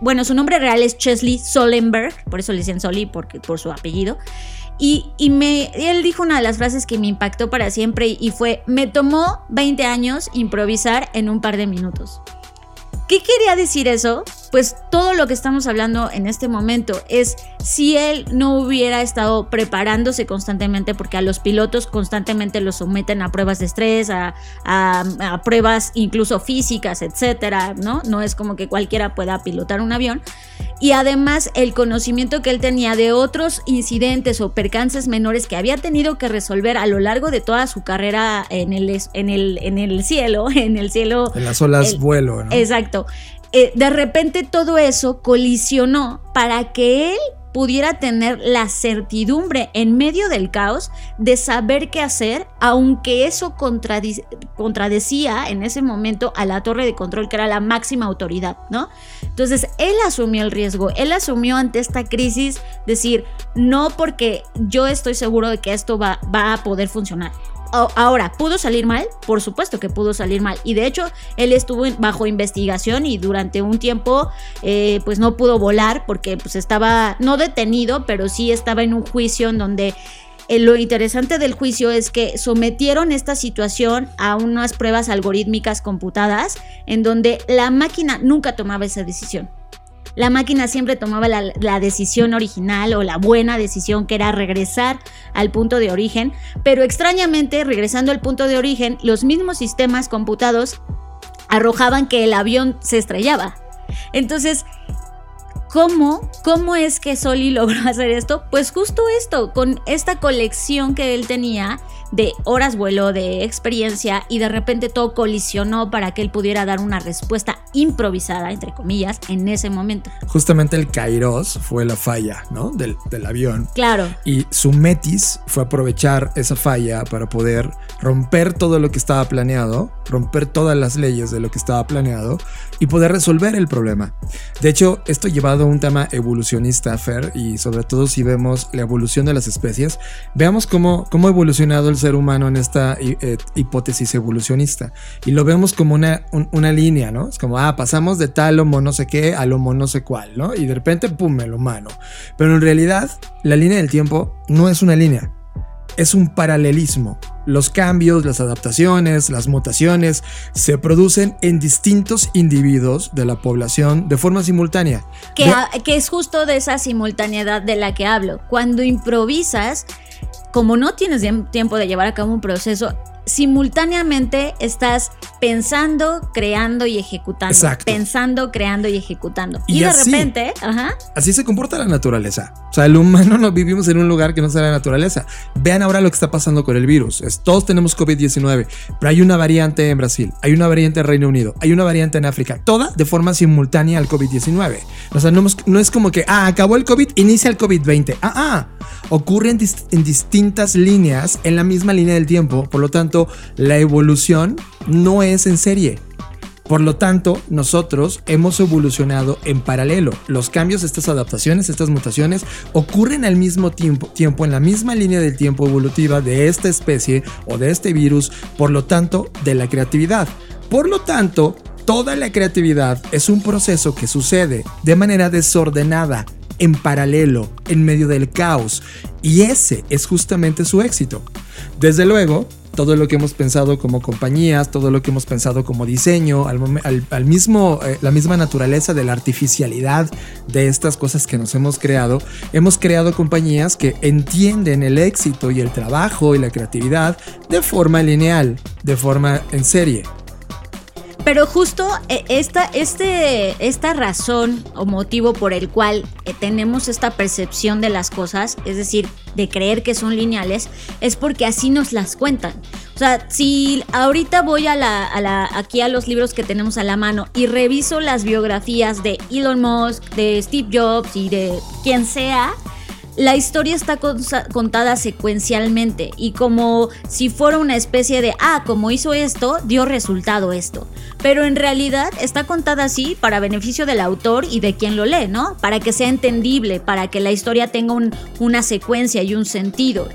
bueno, su nombre real es Chesley Solenberg, por eso le dicen Soli, porque, por su apellido. Y, él dijo una de las frases que me impactó para siempre y fue, me tomó 20 años improvisar en un par de minutos. ¿Qué quería decir eso? Pues todo lo que estamos hablando en este momento es si él no hubiera estado preparándose constantemente, porque a los pilotos constantemente los someten a pruebas de estrés, a, a- a pruebas incluso físicas, etcétera, ¿no? No es como que cualquiera pueda pilotar un avión. Y además el conocimiento que él tenía de otros incidentes o percances menores que había tenido que resolver a lo largo de toda su carrera en el, en el, en el cielo, en el cielo En las olas el- vuelo, ¿no? Exacto. Eh, de repente todo eso colisionó para que él pudiera tener la certidumbre en medio del caos de saber qué hacer, aunque eso contradecía en ese momento a la torre de control, que era la máxima autoridad, ¿no? Entonces, él asumió el riesgo, él asumió ante esta crisis decir, no porque yo estoy seguro de que esto va a poder funcionar. O- Ahora, ¿pudo salir mal? Por supuesto que pudo salir mal. Y de hecho, él estuvo bajo investigación y durante un tiempo, eh, pues no pudo volar porque pues estaba, no detenido, pero sí estaba en un juicio en donde eh, lo interesante del juicio es que sometieron esta situación a unas pruebas algorítmicas computadas en donde la máquina nunca tomaba esa decisión. La máquina siempre tomaba la, decisión original o la buena decisión que era regresar al punto de origen, pero extrañamente regresando al punto de origen, los mismos sistemas computados arrojaban que el avión se estrellaba. Entonces, ¿Cómo? ¿Cómo es que Soli logró hacer esto? Pues justo esto, con esta colección que él tenía de horas vuelo, de experiencia, y de repente todo colisionó para que él pudiera dar una respuesta improvisada, entre comillas, en ese momento. Justamente el Kairos fue la falla, ¿no? Del, del avión. Claro, Y su metis fue aprovechar esa falla para poder romper todo lo que estaba planeado, romper todas las leyes de lo que estaba planeado y poder resolver el problema. De hecho, esto llevado a un tema evolucionista, Fer, y sobre todo si vemos la evolución de las especies, veamos cómo, cómo ha evolucionado el ser humano en esta eh, hipótesis evolucionista. Y lo vemos como una, un- una línea, ¿no? Es como, ah, pasamos de tal homo no sé qué al homo no sé cuál, ¿no? Y de repente, pum, el humano. Pero en realidad, la línea del tiempo no es una línea, es un paralelismo. Los cambios, las adaptaciones, las mutaciones se producen en distintos individuos de la población de forma simultánea. que, a- que es justo de esa simultaneidad de la que hablo. Cuando improvisas, como no tienes tiemp- tiempo de llevar a cabo un proceso, simultáneamente estás pensando, creando y ejecutando. Exacto. Pensando, creando y ejecutando. Y, Y de así- repente, ajá, Así se comporta la naturaleza. O sea, el humano no vivimos en un lugar que no sea la naturaleza. Vean ahora lo que está pasando con el virus. Es- todos tenemos COVID-19, pero hay una variante en Brasil, hay una variante en Reino Unido, hay una variante en África, toda de forma simultánea al COVID-19. O sea, no, no es como que, ah, acabó el COVID, inicia el COVID-20. Ah, ah. Ocurre en, en distintas líneas, en la misma línea del tiempo. Por lo tanto, la evolución no es en serie. Por lo tanto, nosotros hemos evolucionado en paralelo. Los cambios, estas adaptaciones, estas mutaciones ocurren al mismo tiempo, tiempo en la misma línea del tiempo evolutiva de esta especie o de este virus, por lo tanto, de la creatividad. Por lo tanto, toda la creatividad es un proceso que sucede de manera desordenada, en paralelo, en medio del caos. Y ese es justamente su éxito. Desde luego, todo lo que hemos pensado como compañías, todo lo que hemos pensado como diseño, al, mismo, eh, la misma naturaleza de la artificialidad de estas cosas que nos hemos creado, hemos creado compañías que entienden el éxito y el trabajo y la creatividad de forma lineal, de forma en serie. Pero justo eh, esta, este, esta razón o motivo por el cual eh, tenemos esta percepción de las cosas, es decir, de creer que son lineales, es porque así nos las cuentan. O sea, si ahorita voy a la, a la- aquí a los libros que tenemos a la mano y reviso las biografías de Elon Musk, de Steve Jobs y de quien sea, la historia está contada secuencialmente y como si fuera una especie de, ah, como hizo esto, dio resultado esto. Pero en realidad está contada así para beneficio del autor y de quien lo lee, ¿no? Para que sea entendible, para que la historia tenga una secuencia y un sentido.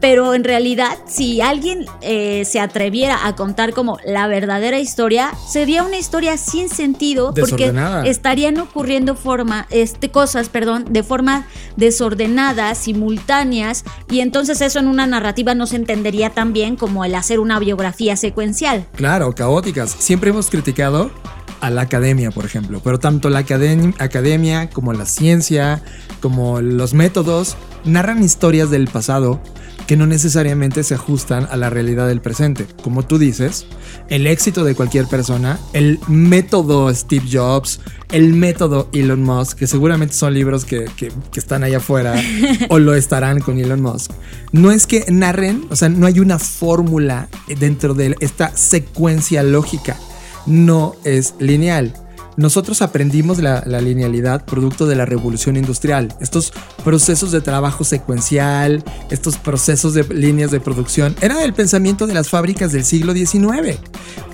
Pero en realidad, si alguien eh, se atreviera a contar como la verdadera historia, sería una historia sin sentido porque estarían ocurriendo forma, este, cosas perdón, de forma desordenada, simultáneas, y entonces eso en una narrativa no se entendería tan bien como el hacer una biografía secuencial. Claro, caóticas. Siempre hemos criticado a la academia, por ejemplo, pero tanto la academia como la ciencia, como los métodos, narran historias del pasado que no necesariamente se ajustan a la realidad del presente. Como tú dices, el éxito de cualquier persona, el método Steve Jobs, el método Elon Musk, que seguramente son libros que, están allá afuera o lo estarán con Elon Musk, no es que narren, o sea, no hay una fórmula dentro de esta secuencia lógica, no es lineal nosotros aprendimos la, linealidad producto de la revolución industrial. Estos procesos de trabajo secuencial, estos procesos de líneas de producción, era el pensamiento de las fábricas del siglo XIX.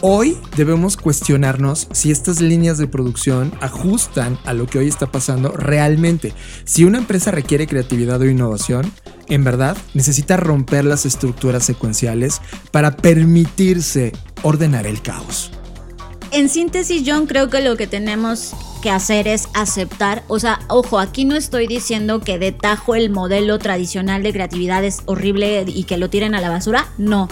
Hoy debemos cuestionarnos si estas líneas de producción ajustan a lo que hoy está pasando realmente. Si una empresa requiere creatividad o innovación, en verdad necesita romper las estructuras secuenciales para permitirse ordenar el caos en síntesis, John, creo que lo que tenemos que hacer es aceptar, o sea, ojo, aquí no estoy diciendo que de tajo el modelo tradicional de creatividad es horrible y que lo tiren a la basura, no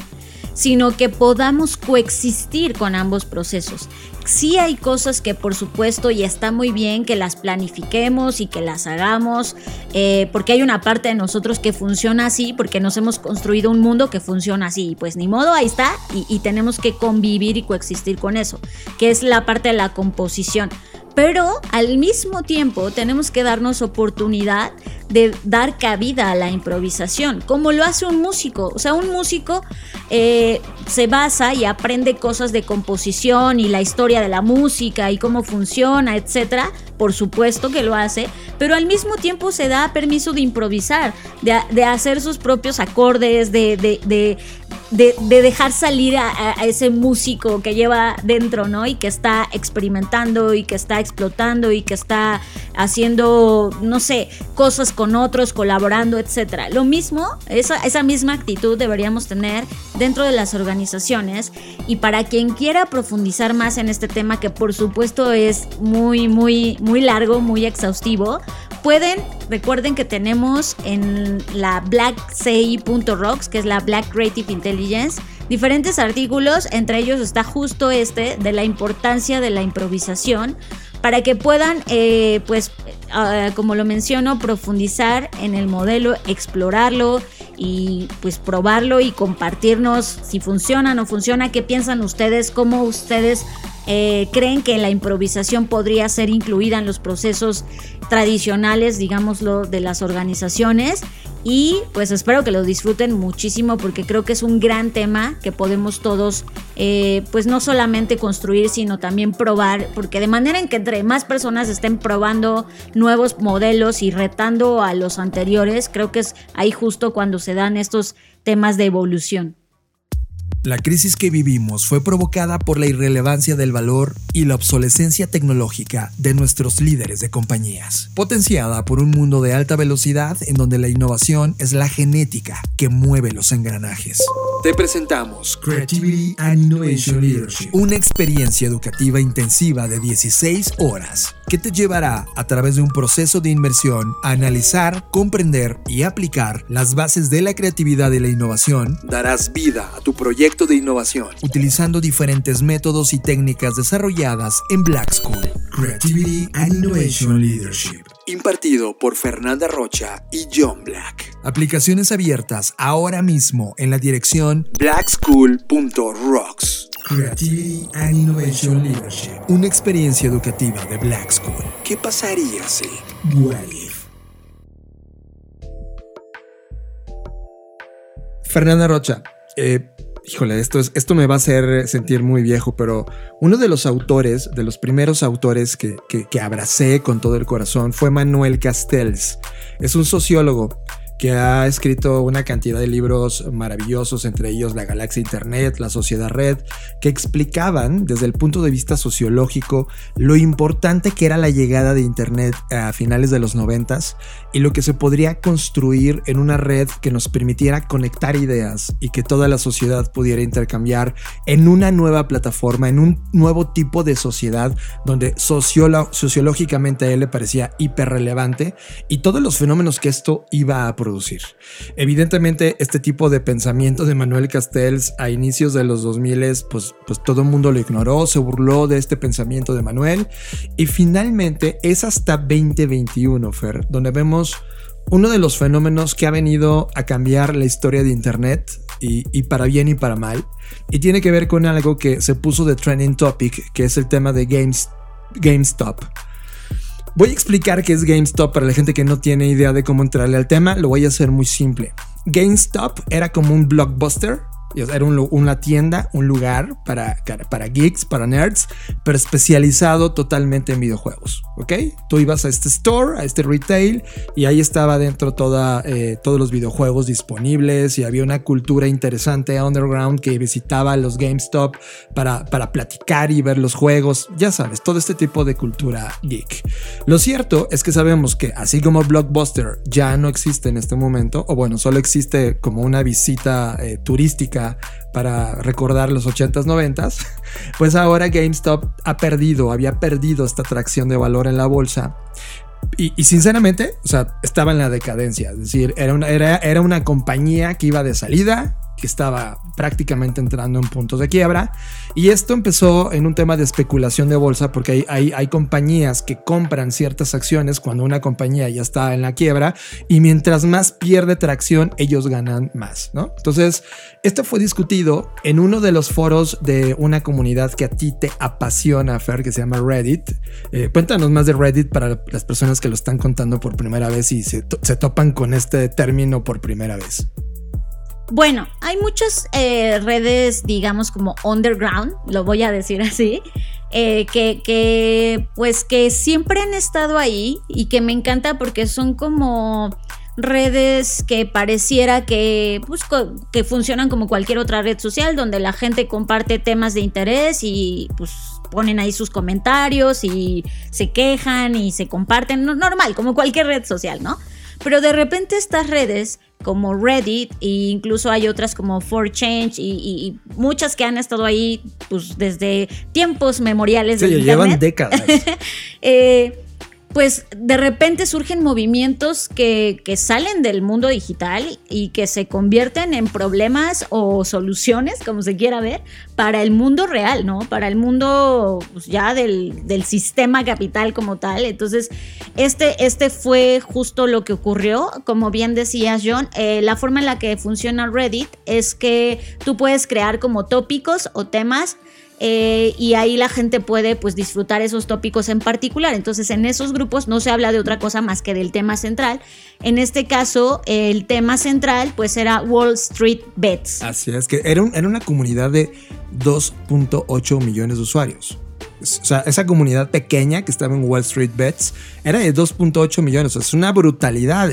sino que podamos coexistir con ambos procesos. Sí hay cosas que por supuesto y está muy bien que las planifiquemos y que las hagamos, eh, porque hay una parte de nosotros que funciona así, porque nos hemos construido un mundo que funciona así, pues ni modo, ahí está, y tenemos que convivir y coexistir con eso, que es la parte de la composición. Pero al mismo tiempo tenemos que darnos oportunidad de dar cabida a la improvisación, como lo hace un músico. O sea, un músico eh, se basa y aprende cosas de composición y la historia de la música y cómo funciona, etcétera. Por supuesto que lo hace, pero al mismo tiempo se da permiso de improvisar, de, hacer sus propios acordes, de, de, dejar salir a, ese músico que lleva dentro, ¿no? Y que está experimentando y que está explotando y que está haciendo, no sé, cosas con otros, colaborando, etc. Lo mismo, esa, misma actitud deberíamos tener dentro de las organizaciones y para quien quiera profundizar más en este tema, que por supuesto es muy, muy, muy largo, muy exhaustivo, pueden, recuerden que tenemos en la blackci.rocks, que es la Black Creative Intelligence, diferentes artículos, entre ellos está justo este de la importancia de la improvisación para que puedan, eh, pues, ah, como lo menciono, profundizar en el modelo, explorarlo y pues probarlo y compartirnos si funciona no funciona, qué piensan ustedes, cómo ustedes eh, creen que la improvisación podría ser incluida en los procesos tradicionales, digámoslo, de las organizaciones. Y pues espero que lo disfruten muchísimo porque creo que es un gran tema que podemos todos, eh, pues no solamente construir, sino también probar, porque de manera en que entre más personas estén probando nuevos modelos y retando a los anteriores, creo que es ahí justo cuando se dan estos temas de evolución. La crisis que vivimos fue provocada por la irrelevancia del valor y la obsolescencia tecnológica de nuestros líderes de compañías, potenciada por un mundo de alta velocidad en donde la innovación es la genética que mueve los engranajes. Te presentamos Creativity and Innovation Leadership, una experiencia educativa intensiva de 16 horas que te llevará a través de un proceso de inmersión a analizar, comprender y aplicar las bases de la creatividad y la innovación. Darás vida a tu proyecto de innovación, utilizando diferentes métodos y técnicas desarrolladas en Black School. Creativity and Innovation Leadership. Impartido por Fernanda Rocha y John Black. Aplicaciones abiertas ahora mismo en la dirección blackschool.rocks. Creativity and Innovation Leadership. Una experiencia educativa de Black School. ¿Qué pasaría si? What Fernanda Rocha, eh, híjole, esto, es, esto me va a hacer sentir muy viejo, pero uno de los autores, de los primeros autores que, que, que abracé con todo el corazón fue Manuel Castells. Es un sociólogo que ha escrito una cantidad de libros maravillosos, entre ellos La Galaxia Internet, La Sociedad Red, que explicaban desde el punto de vista sociológico lo importante que era la llegada de Internet a finales de los noventas y lo que se podría construir en una red que nos permitiera conectar ideas y que toda la sociedad pudiera intercambiar en una nueva plataforma, en un nuevo tipo de sociedad donde sociológicamente a él le parecía hiperrelevante y todos los fenómenos que esto iba a producir Evidentemente, este tipo de pensamiento de Manuel Castells a inicios de los 2000, pues, pues todo el mundo lo ignoró, se burló de este pensamiento de Manuel. Y finalmente es hasta 2021, Fer, donde vemos uno de los fenómenos que ha venido a cambiar la historia de Internet y, y, para bien y para mal. Y tiene que ver con algo que se puso de trending topic, que es el tema de Games, GameStop. Voy a explicar qué es GameStop para la gente que no tiene idea de cómo entrarle al tema. Lo voy a hacer muy simple. GameStop era como un blockbuster era una tienda, un lugar para, para geeks, para nerds, pero especializado totalmente en videojuegos. ¿Ok? Tú ibas a este store, a este retail, y ahí estaba dentro toda, eh, todos los videojuegos disponibles y había una cultura interesante underground que visitaba los GameStop para, para platicar y ver los juegos. Ya sabes, todo este tipo de cultura geek. Lo cierto es que sabemos que así como Blockbuster ya no existe en este momento, o bueno, solo existe como una visita eh, turística para recordar los 80s, 90s, pues ahora GameStop ha perdido, había perdido esta atracción de valor en la bolsa. Y, sinceramente, o sea, estaba en la decadencia. Es decir, era una, era, era una compañía que iba de salida, que estaba prácticamente entrando en puntos de quiebra. Y esto empezó en un tema de especulación de bolsa, porque hay, hay, compañías que compran ciertas acciones cuando una compañía ya está en la quiebra, y mientras más pierde tracción, ellos ganan más, ¿no? Entonces, esto fue discutido en uno de los foros de una comunidad que a ti te apasiona, Fer, que se llama Reddit. Eh, cuéntanos más de Reddit para las personas que lo están contando por primera vez y se, se topan con este término por primera vez. Bueno, hay muchas eh, redes, digamos, como underground, lo voy a decir así, eh, que, que, pues que siempre han estado ahí y que me encanta porque son como redes que pareciera que, pues, que funcionan como cualquier otra red social, donde la gente comparte temas de interés y pues ponen ahí sus comentarios y se quejan y se comparten, normal, como cualquier red social, ¿no? Pero de repente estas redes como Reddit e incluso hay otras como 4change y, y, muchas que han estado ahí pues desde tiempos memoriales sí, de llevan décadas. eh, pues de repente surgen movimientos que, salen del mundo digital y que se convierten en problemas o soluciones, como se quiera ver, para el mundo real, ¿no? Para el mundo pues, ya del, sistema capital como tal. Entonces, este, este fue justo lo que ocurrió. Como bien decías, John, eh, la forma en la que funciona Reddit es que tú puedes crear como tópicos o temas eh, y ahí la gente puede pues disfrutar esos tópicos en particular. Entonces en esos grupos no se habla de otra cosa más que del tema central. En este caso el tema central pues era Wall Street Bets. Así es, que era, era una comunidad de 2.8 millones de usuarios. O sea, esa comunidad pequeña que estaba en Wall Street Bets era de 2.8 millones. O sea, es una brutalidad.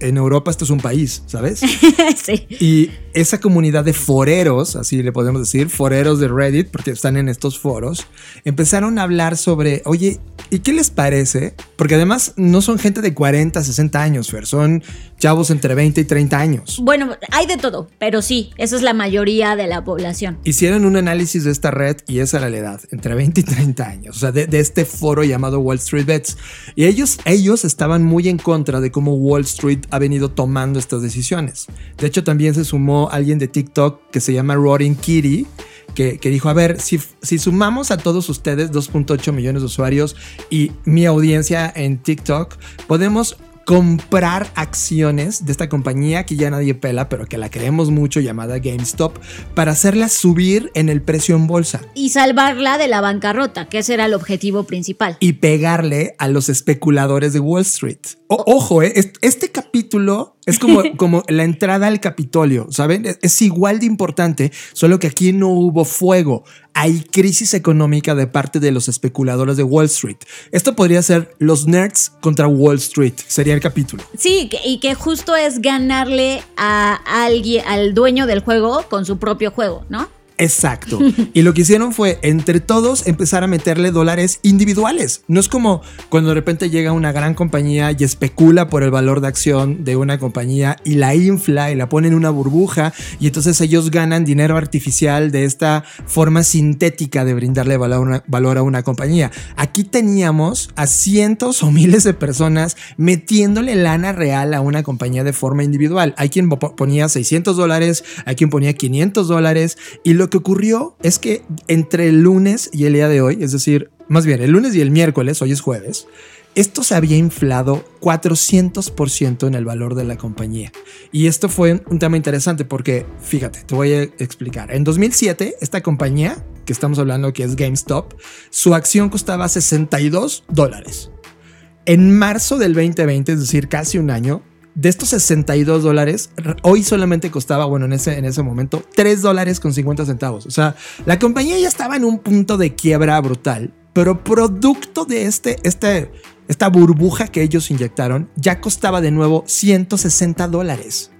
en Europa esto es un país, ¿sabes? sí. Y esa comunidad de foreros, así le podemos decir, foreros de Reddit, porque están en estos foros, empezaron a hablar sobre, oye, ¿y qué les parece? Porque además no son gente de 40, 60 años, Fer, son chavos entre 20 y 30 años. Bueno, hay de todo, pero sí, esa es la mayoría de la población. Hicieron un análisis de esta red y esa era la edad, entre 20 y 30 años, o sea, de, de este foro llamado Wall Street Bets. Y ellos, ellos estaban muy en contra de cómo Wall Street ha venido tomando estas decisiones. De hecho, también se sumó alguien de TikTok que se llama Roaring Kitty, que, dijo, a ver, si, si sumamos a todos ustedes 2.8 millones de usuarios y mi audiencia en TikTok, podemos comprar acciones de esta compañía que ya nadie pela, pero que la queremos mucho, llamada GameStop, para hacerla subir en el precio en bolsa. Y salvarla de la bancarrota, que ese era el objetivo principal. Y pegarle a los especuladores de Wall Street. ojo, eh, este capítulo es como, como la entrada al Capitolio, ¿saben? Es igual de importante, solo que aquí no hubo fuego. Hay crisis económica de parte de los especuladores de Wall Street. Esto podría ser los nerds contra Wall Street. Sería capítulo. Sí, y que justo es ganarle a alguien, al dueño del juego con su propio juego, ¿no? Exacto. Y lo que hicieron fue, entre todos, empezar a meterle dólares individuales. No es como cuando de repente llega una gran compañía y especula por el valor de acción de una compañía y la infla y la pone en una burbuja y entonces ellos ganan dinero artificial de esta forma sintética de brindarle valor a una, compañía. Aquí teníamos a cientos o miles de personas metiéndole lana real a una compañía de forma individual. Hay quien ponía 600 dólares, hay quien ponía 500 dólares y lo que ocurrió es que entre el lunes y el día de hoy, es decir, más bien el lunes y el miércoles, hoy es jueves, esto se había inflado 400% en el valor de la compañía. Y esto fue un tema interesante porque, fíjate, te voy a explicar. En 2007, esta compañía, que estamos hablando que es GameStop, su acción costaba 62 dólares. En marzo del 2020, es decir, casi un año, de estos 62 dólares, hoy solamente costaba, bueno, en ese, en ese momento, 3 dólares con 50 centavos. O sea, la compañía ya estaba en un punto de quiebra brutal, pero producto de este, este, esta burbuja que ellos inyectaron, ya costaba de nuevo 160 dólares.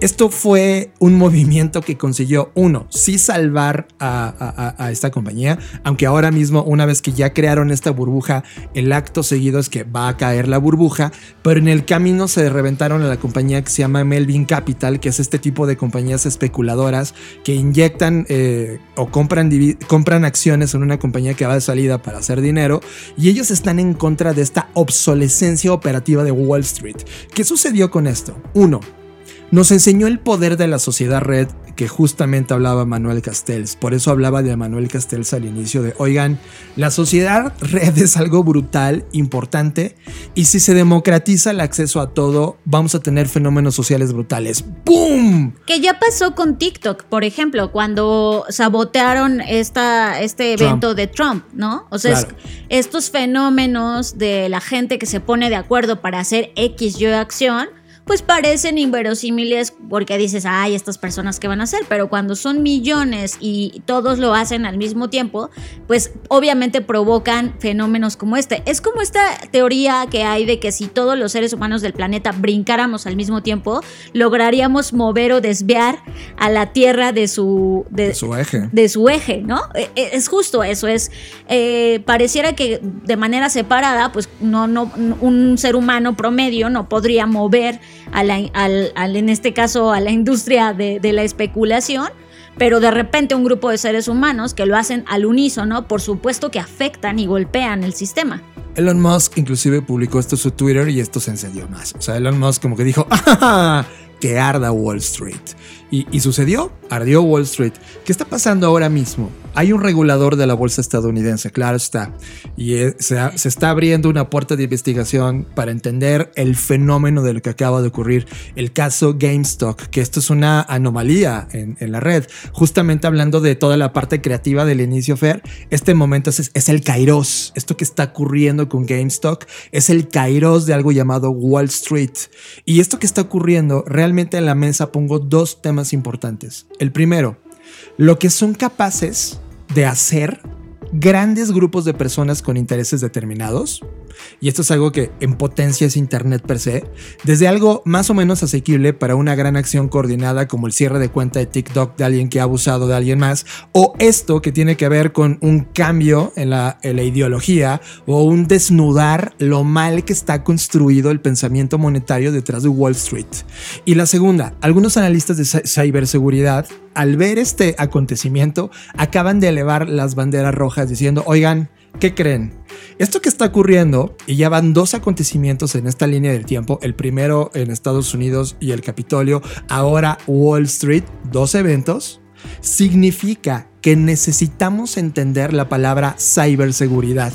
Esto fue un movimiento que consiguió, uno, sí salvar a, esta compañía, aunque ahora mismo, una vez que ya crearon esta burbuja, el acto seguido es que va a caer la burbuja, pero en el camino se reventaron a la compañía que se llama Melvin Capital, que es este tipo de compañías especuladoras que inyectan eh, o compran, compran acciones en una compañía que va de salida para hacer dinero, y ellos están en contra de esta obsolescencia operativa de Wall Street. ¿Qué sucedió con esto? Uno, nos enseñó el poder de la sociedad red que justamente hablaba Manuel Castells. Por eso hablaba de Manuel Castells al inicio de, oigan, la sociedad red es algo brutal, importante, y si se democratiza el acceso a todo, vamos a tener fenómenos sociales brutales. ¡Boom! Que ya pasó con TikTok, por ejemplo, cuando sabotearon esta, este evento de Trump, ¿no? O sea, estos fenómenos de la gente que se pone de acuerdo para hacer X y acción pues parecen inverosímiles porque dices, ay, estas personas qué van a hacer, pero cuando son millones y todos lo hacen al mismo tiempo, pues obviamente provocan fenómenos como este. Es como esta teoría que hay de que si todos los seres humanos del planeta brincáramos al mismo tiempo, lograríamos mover o desviar a la Tierra de su, de, su eje. De su eje, ¿no? E, e, es justo eso, es, eh, pareciera que de manera separada, pues no, no, un ser humano promedio no podría mover en este caso a la industria de, de la especulación, pero de repente un grupo de seres humanos que lo hacen al unísono, por supuesto que afectan y golpean el sistema. Elon Musk inclusive publicó esto en su Twitter y esto se encendió más. O sea, Elon Musk como que dijo, ¡Ah, que arda Wall Street. Y, sucedió, ardió Wall Street. ¿Qué está pasando ahora mismo? Hay un regulador de la bolsa estadounidense, claro está, y se, está abriendo una puerta de investigación para entender el fenómeno de lo que acaba de ocurrir, el caso GameStop, que esto es una anomalía en, la red. Justamente hablando de toda la parte creativa del inicio Fair, este momento es, es el kairos. Esto que está ocurriendo con GameStop es el kairos de algo llamado Wall Street. Y esto que está ocurriendo, realmente en la mesa pongo dos temas importantes. El primero, lo que son capaces de hacer grandes grupos de personas con intereses determinados y esto es algo que en potencia es Internet per se, desde algo más o menos asequible para una gran acción coordinada como el cierre de cuenta de TikTok de alguien que ha abusado de alguien más, o esto que tiene que ver con un cambio en la, en la ideología o un desnudar lo mal que está construido el pensamiento monetario detrás de Wall Street. Y la segunda, algunos analistas de ciberseguridad al ver este acontecimiento acaban de elevar las banderas rojas diciendo, oigan, ¿Qué creen? Esto que está ocurriendo, y ya van dos acontecimientos en esta línea del tiempo, el primero en Estados Unidos y el Capitolio, ahora Wall Street, dos eventos, significa que necesitamos entender la palabra ciberseguridad.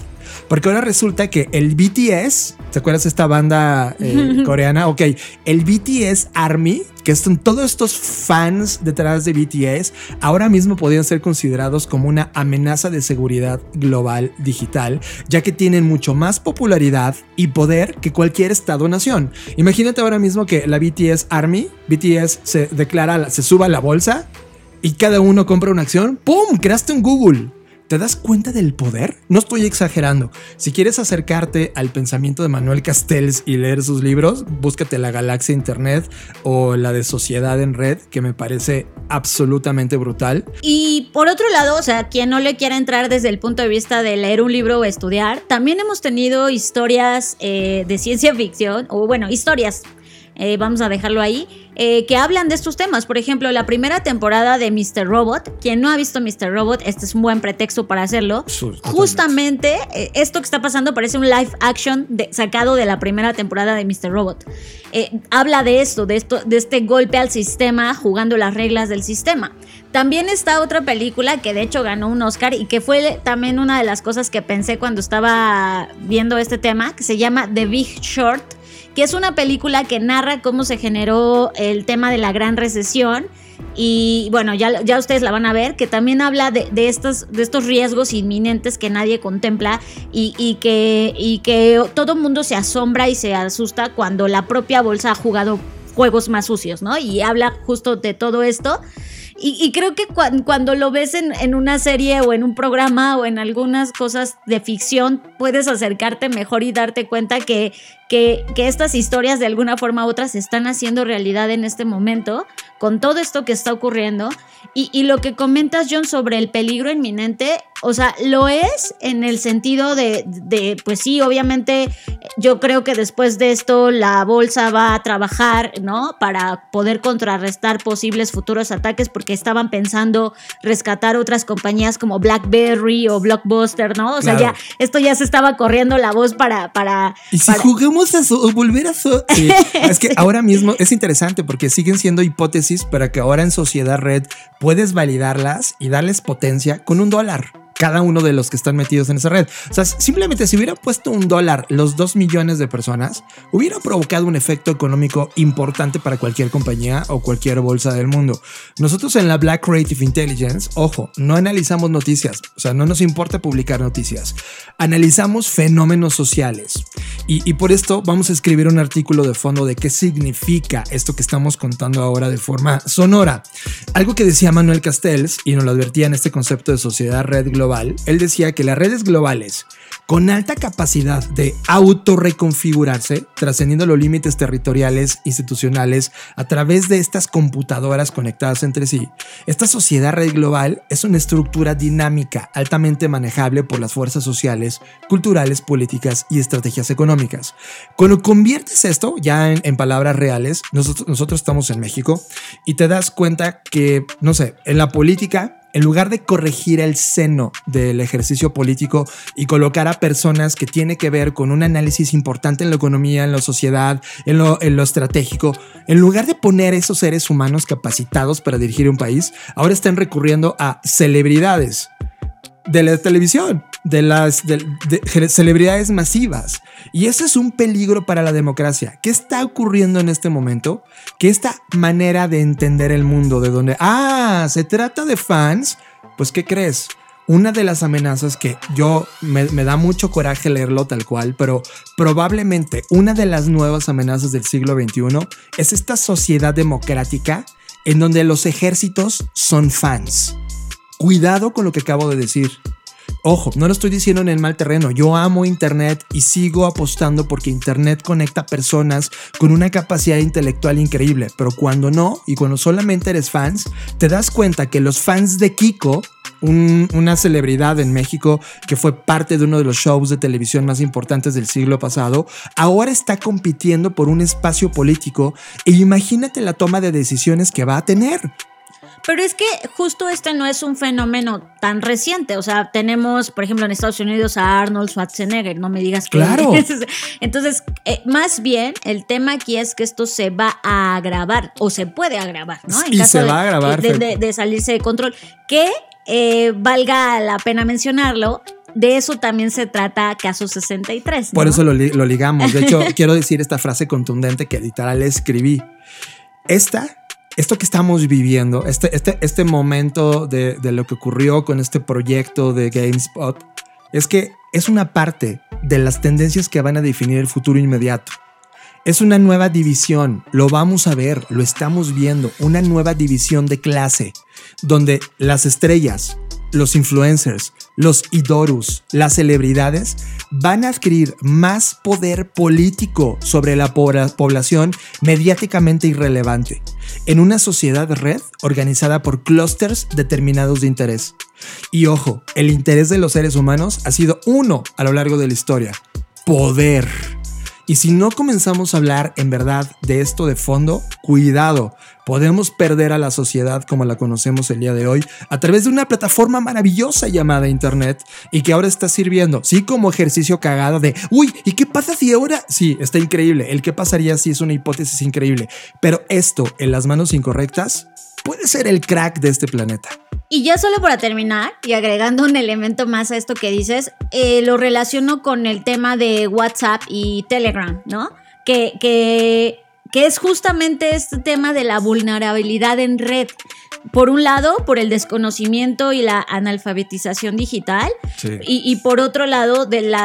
porque ahora resulta que el BTS, ¿te acuerdas de esta banda eh, coreana? Ok, el BTS Army, que son todos estos fans detrás de BTS, ahora mismo podrían ser considerados como una amenaza de seguridad global digital, ya que tienen mucho más popularidad y poder que cualquier estado o nación. Imagínate ahora mismo que la BTS Army, BTS se declara, se suba a la bolsa y cada uno compra una acción, ¡pum! Creaste en Google. ¿Te das cuenta del poder? No estoy exagerando. Si quieres acercarte al pensamiento de Manuel Castells y leer sus libros, búscate La Galaxia Internet o la de Sociedad en Red, que me parece absolutamente brutal. Y por otro lado, o sea, quien no le quiera entrar desde el punto de vista de leer un libro o estudiar, también hemos tenido historias eh, de ciencia ficción, o bueno, historias eh, vamos a dejarlo ahí, eh, que hablan de estos temas. Por ejemplo, la primera temporada de Mr. Robot. Quien no ha visto Mr. Robot, este es un buen pretexto para hacerlo. Justamente eh, esto que está pasando parece un live action sacado de la primera temporada de Mr. Robot. habla de esto, de esto, de este golpe al sistema, jugando las reglas del sistema. También está otra película que de hecho ganó un Oscar y que fue también una de las cosas que pensé cuando estaba viendo este tema, que se llama The Big Short que es una película que narra cómo se generó el tema de la gran recesión. Y bueno, ya, ya ustedes la van a ver, que también habla de, estos, de estos riesgos inminentes que nadie contempla y, que, y que todo mundo se asombra y se asusta cuando la propia bolsa ha jugado juegos más sucios, ¿no? Y habla justo de todo esto. Y, creo que cuando lo ves en, en, una serie o en un programa o en algunas cosas de ficción, puedes acercarte mejor y darte cuenta que, que, que, estas historias de alguna forma u otra se están haciendo realidad en este momento, con todo esto que está ocurriendo. Y, y lo que comentas, John, sobre el peligro inminente, o sea, lo es en el sentido de, de, pues sí, obviamente yo creo que después de esto la bolsa va a trabajar, ¿no? Para poder contrarrestar posibles futuros ataques, porque estaban pensando rescatar otras compañías como BlackBerry o Blockbuster, ¿no? O sea, ya, esto ya se estaba corriendo la voz para... para y si juguemos a o volver a... es que ahora mismo es interesante porque siguen siendo hipótesis para que ahora en Sociedad Red puedes validarlas y darles potencia con un dólar cada uno de los que están metidos en esa red. O sea, simplemente si hubiera puesto un dólar los dos millones de personas, hubiera provocado un efecto económico importante para cualquier compañía o cualquier bolsa del mundo. Nosotros en la Black Creative Intelligence, ojo, no analizamos noticias, o sea, no nos importa publicar noticias, analizamos fenómenos sociales. Y, y por esto vamos a escribir un artículo de fondo de qué significa esto que estamos contando ahora de forma sonora. Algo que decía Manuel Castells y nos lo advertía en este concepto de sociedad red global él decía que las redes globales con alta capacidad de autorreconfigurarse, trascendiendo los límites territoriales institucionales a través de estas computadoras conectadas entre sí, esta sociedad red global es una estructura dinámica altamente manejable por las fuerzas sociales, culturales, políticas y estrategias económicas. Cuando conviertes esto ya en, palabras reales, nosotros, nosotros estamos en México y te das cuenta que, no sé, en la política en lugar de corregir el seno del ejercicio político y colocar a personas que tiene que ver con un análisis importante en la economía, en la sociedad, en lo, en lo estratégico, en lugar de poner esos seres humanos capacitados para dirigir un país, ahora están recurriendo a celebridades de la televisión, de las celebridades masivas. Y eso es un peligro para la democracia. ¿Qué está ocurriendo en este momento? Que esta manera de entender el mundo, de donde, ah, se trata de fans, pues ¿qué crees? Una de las amenazas que yo me, me da mucho coraje leerlo tal cual, pero probablemente una de las nuevas amenazas del siglo XXI es esta sociedad democrática en donde los ejércitos son fans. Cuidado con lo que acabo de decir. Ojo, no lo estoy diciendo en el mal terreno. Yo amo Internet y sigo apostando porque Internet conecta personas con una capacidad intelectual increíble. Pero cuando no, y cuando solamente eres fans, te das cuenta que los fans de Kiko una celebridad en México que fue parte de uno de los shows de televisión más importantes del siglo pasado, ahora está compitiendo por un espacio político e imagínate la toma de decisiones que va a tener. Pero es que justo este no es un fenómeno tan reciente. O sea, tenemos, por ejemplo, en Estados Unidos a Arnold Schwarzenegger, no me digas que. Claro. Entonces, eh, más bien, el tema aquí es que esto se va a agravar o se puede agravar, ¿no? En y se va a agravar. De, salirse de control. Que eh, valga la pena mencionarlo, de eso también se trata Caso 63. Por eso lo, lo ligamos. De hecho, quiero decir esta frase contundente que literal escribí. Esta, esto que estamos viviendo, este, este, este momento de, de lo que ocurrió con este proyecto de GameSpot, es que es una parte de las tendencias que van a definir el futuro inmediato. Es una nueva división, lo vamos a ver, lo estamos viendo, una nueva división de clase, donde las estrellas, los influencers, los idorus, las celebridades van a adquirir más poder político sobre la población mediáticamente irrelevante en una sociedad red organizada por clústeres determinados de interés. Y ojo, el interés de los seres humanos ha sido uno a lo largo de la historia, poder. Y si no comenzamos a hablar en verdad de esto de fondo, cuidado, podemos perder a la sociedad como la conocemos el día de hoy a través de una plataforma maravillosa llamada Internet y que ahora está sirviendo, sí, como ejercicio cagado de, uy, ¿y qué pasa si ahora? Sí, está increíble. El qué pasaría si es una hipótesis increíble. Pero esto en las manos incorrectas puede ser el crack de este planeta. Y ya solo para terminar y agregando un elemento más a esto que dices, eh, lo relaciono con el tema de WhatsApp y Telegram, ¿no? Que, que, que es justamente este tema de la vulnerabilidad en red. Por un lado, por el desconocimiento y la analfabetización digital, Sí. y, y por otro lado, del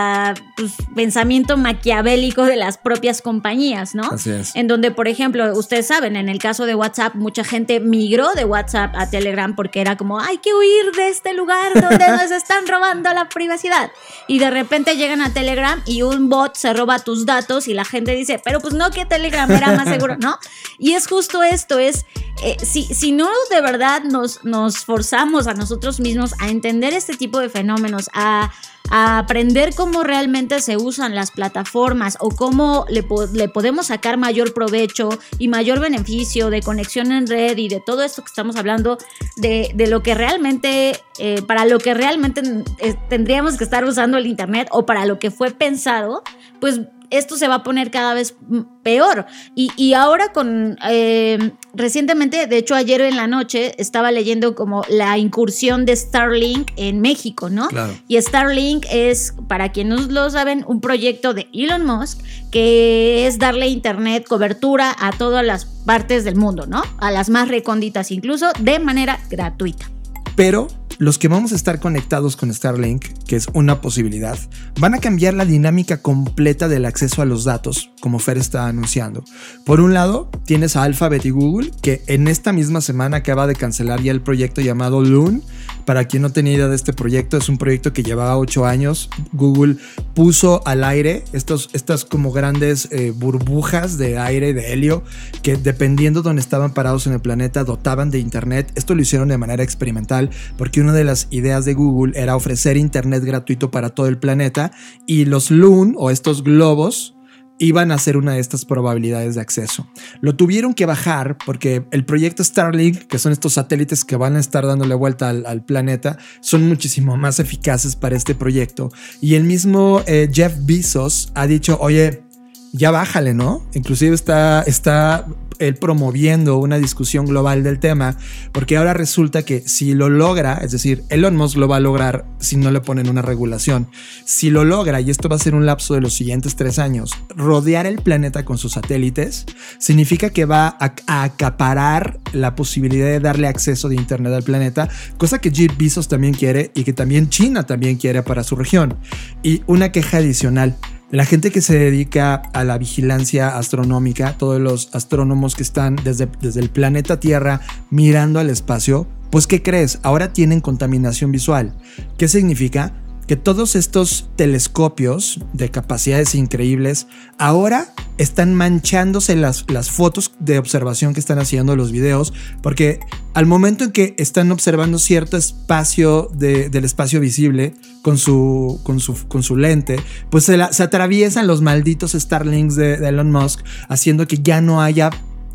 pensamiento maquiavélico de las propias compañías, ¿no? Así es. En donde, por ejemplo, ustedes saben, en el caso de WhatsApp, mucha gente migró de WhatsApp a Telegram porque era como, hay que huir de este lugar donde nos están robando la privacidad. Y de repente llegan a Telegram y un bot se roba tus datos y la gente dice, pero pues no que Telegram era más seguro, ¿no? Y es justo esto, es, eh, si, si no de verdad nos, nos forzamos a nosotros mismos a entender este tipo de fenómenos, a a aprender cómo realmente se usan las plataformas o cómo le, le podemos sacar mayor provecho y mayor beneficio de conexión en red y de todo esto que estamos hablando, de, de lo que realmente, eh, para lo que realmente eh, tendríamos que estar usando el Internet o para lo que fue pensado, pues esto se va a poner cada vez peor. Y, y ahora con, eh, recientemente, de hecho ayer en la noche, estaba leyendo como la incursión de Starlink en México, ¿no? Claro. Y Starlink es, para quienes no lo saben, un proyecto de Elon Musk que es darle internet cobertura a todas las partes del mundo, ¿no? A las más recónditas incluso, de manera gratuita. Pero los que vamos a estar conectados con Starlink, que es una posibilidad, van a cambiar la dinámica completa del acceso a los datos, como Fer está anunciando. Por un lado, tienes a Alphabet y Google, que en esta misma semana acaba de cancelar ya el proyecto llamado Loon. Para quien no tenía idea de este proyecto, es un proyecto que llevaba ocho años. Google puso al aire estos, estas como grandes eh, burbujas de aire, de helio, que dependiendo de donde estaban parados en el planeta, dotaban de internet. Esto lo hicieron de manera experimental, porque una de las ideas de Google era ofrecer internet gratuito para todo el planeta y los Loon o estos globos iban a ser una de estas probabilidades de acceso. Lo tuvieron que bajar porque el proyecto Starlink, que son estos satélites que van a estar dándole vuelta al, planeta, son muchísimo más eficaces para este proyecto. Y el mismo eh, Jeff Bezos ha dicho, oye, ya bájale, ¿no? Inclusive está, está él promoviendo una discusión global del tema, porque ahora resulta que si lo logra, es decir, Elon Musk lo va a lograr si no le ponen una regulación, si lo logra, y esto va a ser un lapso de los siguientes tres años, rodear el planeta con sus satélites, significa que va a, a acaparar la posibilidad de darle acceso de Internet al planeta, cosa que Jeff Bezos también quiere y que también China también quiere para su región. Y una queja adicional. La gente que se dedica a la vigilancia astronómica, todos los astrónomos que están desde, desde el planeta Tierra mirando al espacio, pues ¿qué crees? Ahora tienen contaminación visual. ¿Qué significa? Que todos estos telescopios de capacidades increíbles ahora están manchándose las, las fotos de observación que están haciendo los videos, porque al momento en que están observando cierto espacio de- del espacio visible con su, con su, con su lente, pues se, atraviesan los malditos Starlinks de, de Elon Musk, haciendo que ya no haya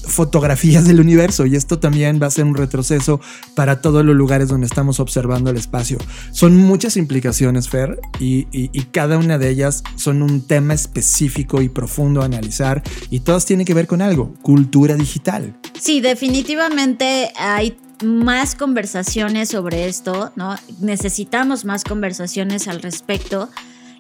fotografías del universo y esto también va a ser un retroceso para todos los lugares donde estamos observando el espacio. Son muchas implicaciones, Fer, y, cada una de ellas son un tema específico y profundo a analizar y todas tienen que ver con algo, cultura digital. Sí, definitivamente hay más conversaciones sobre esto, ¿no? Necesitamos más conversaciones al respecto.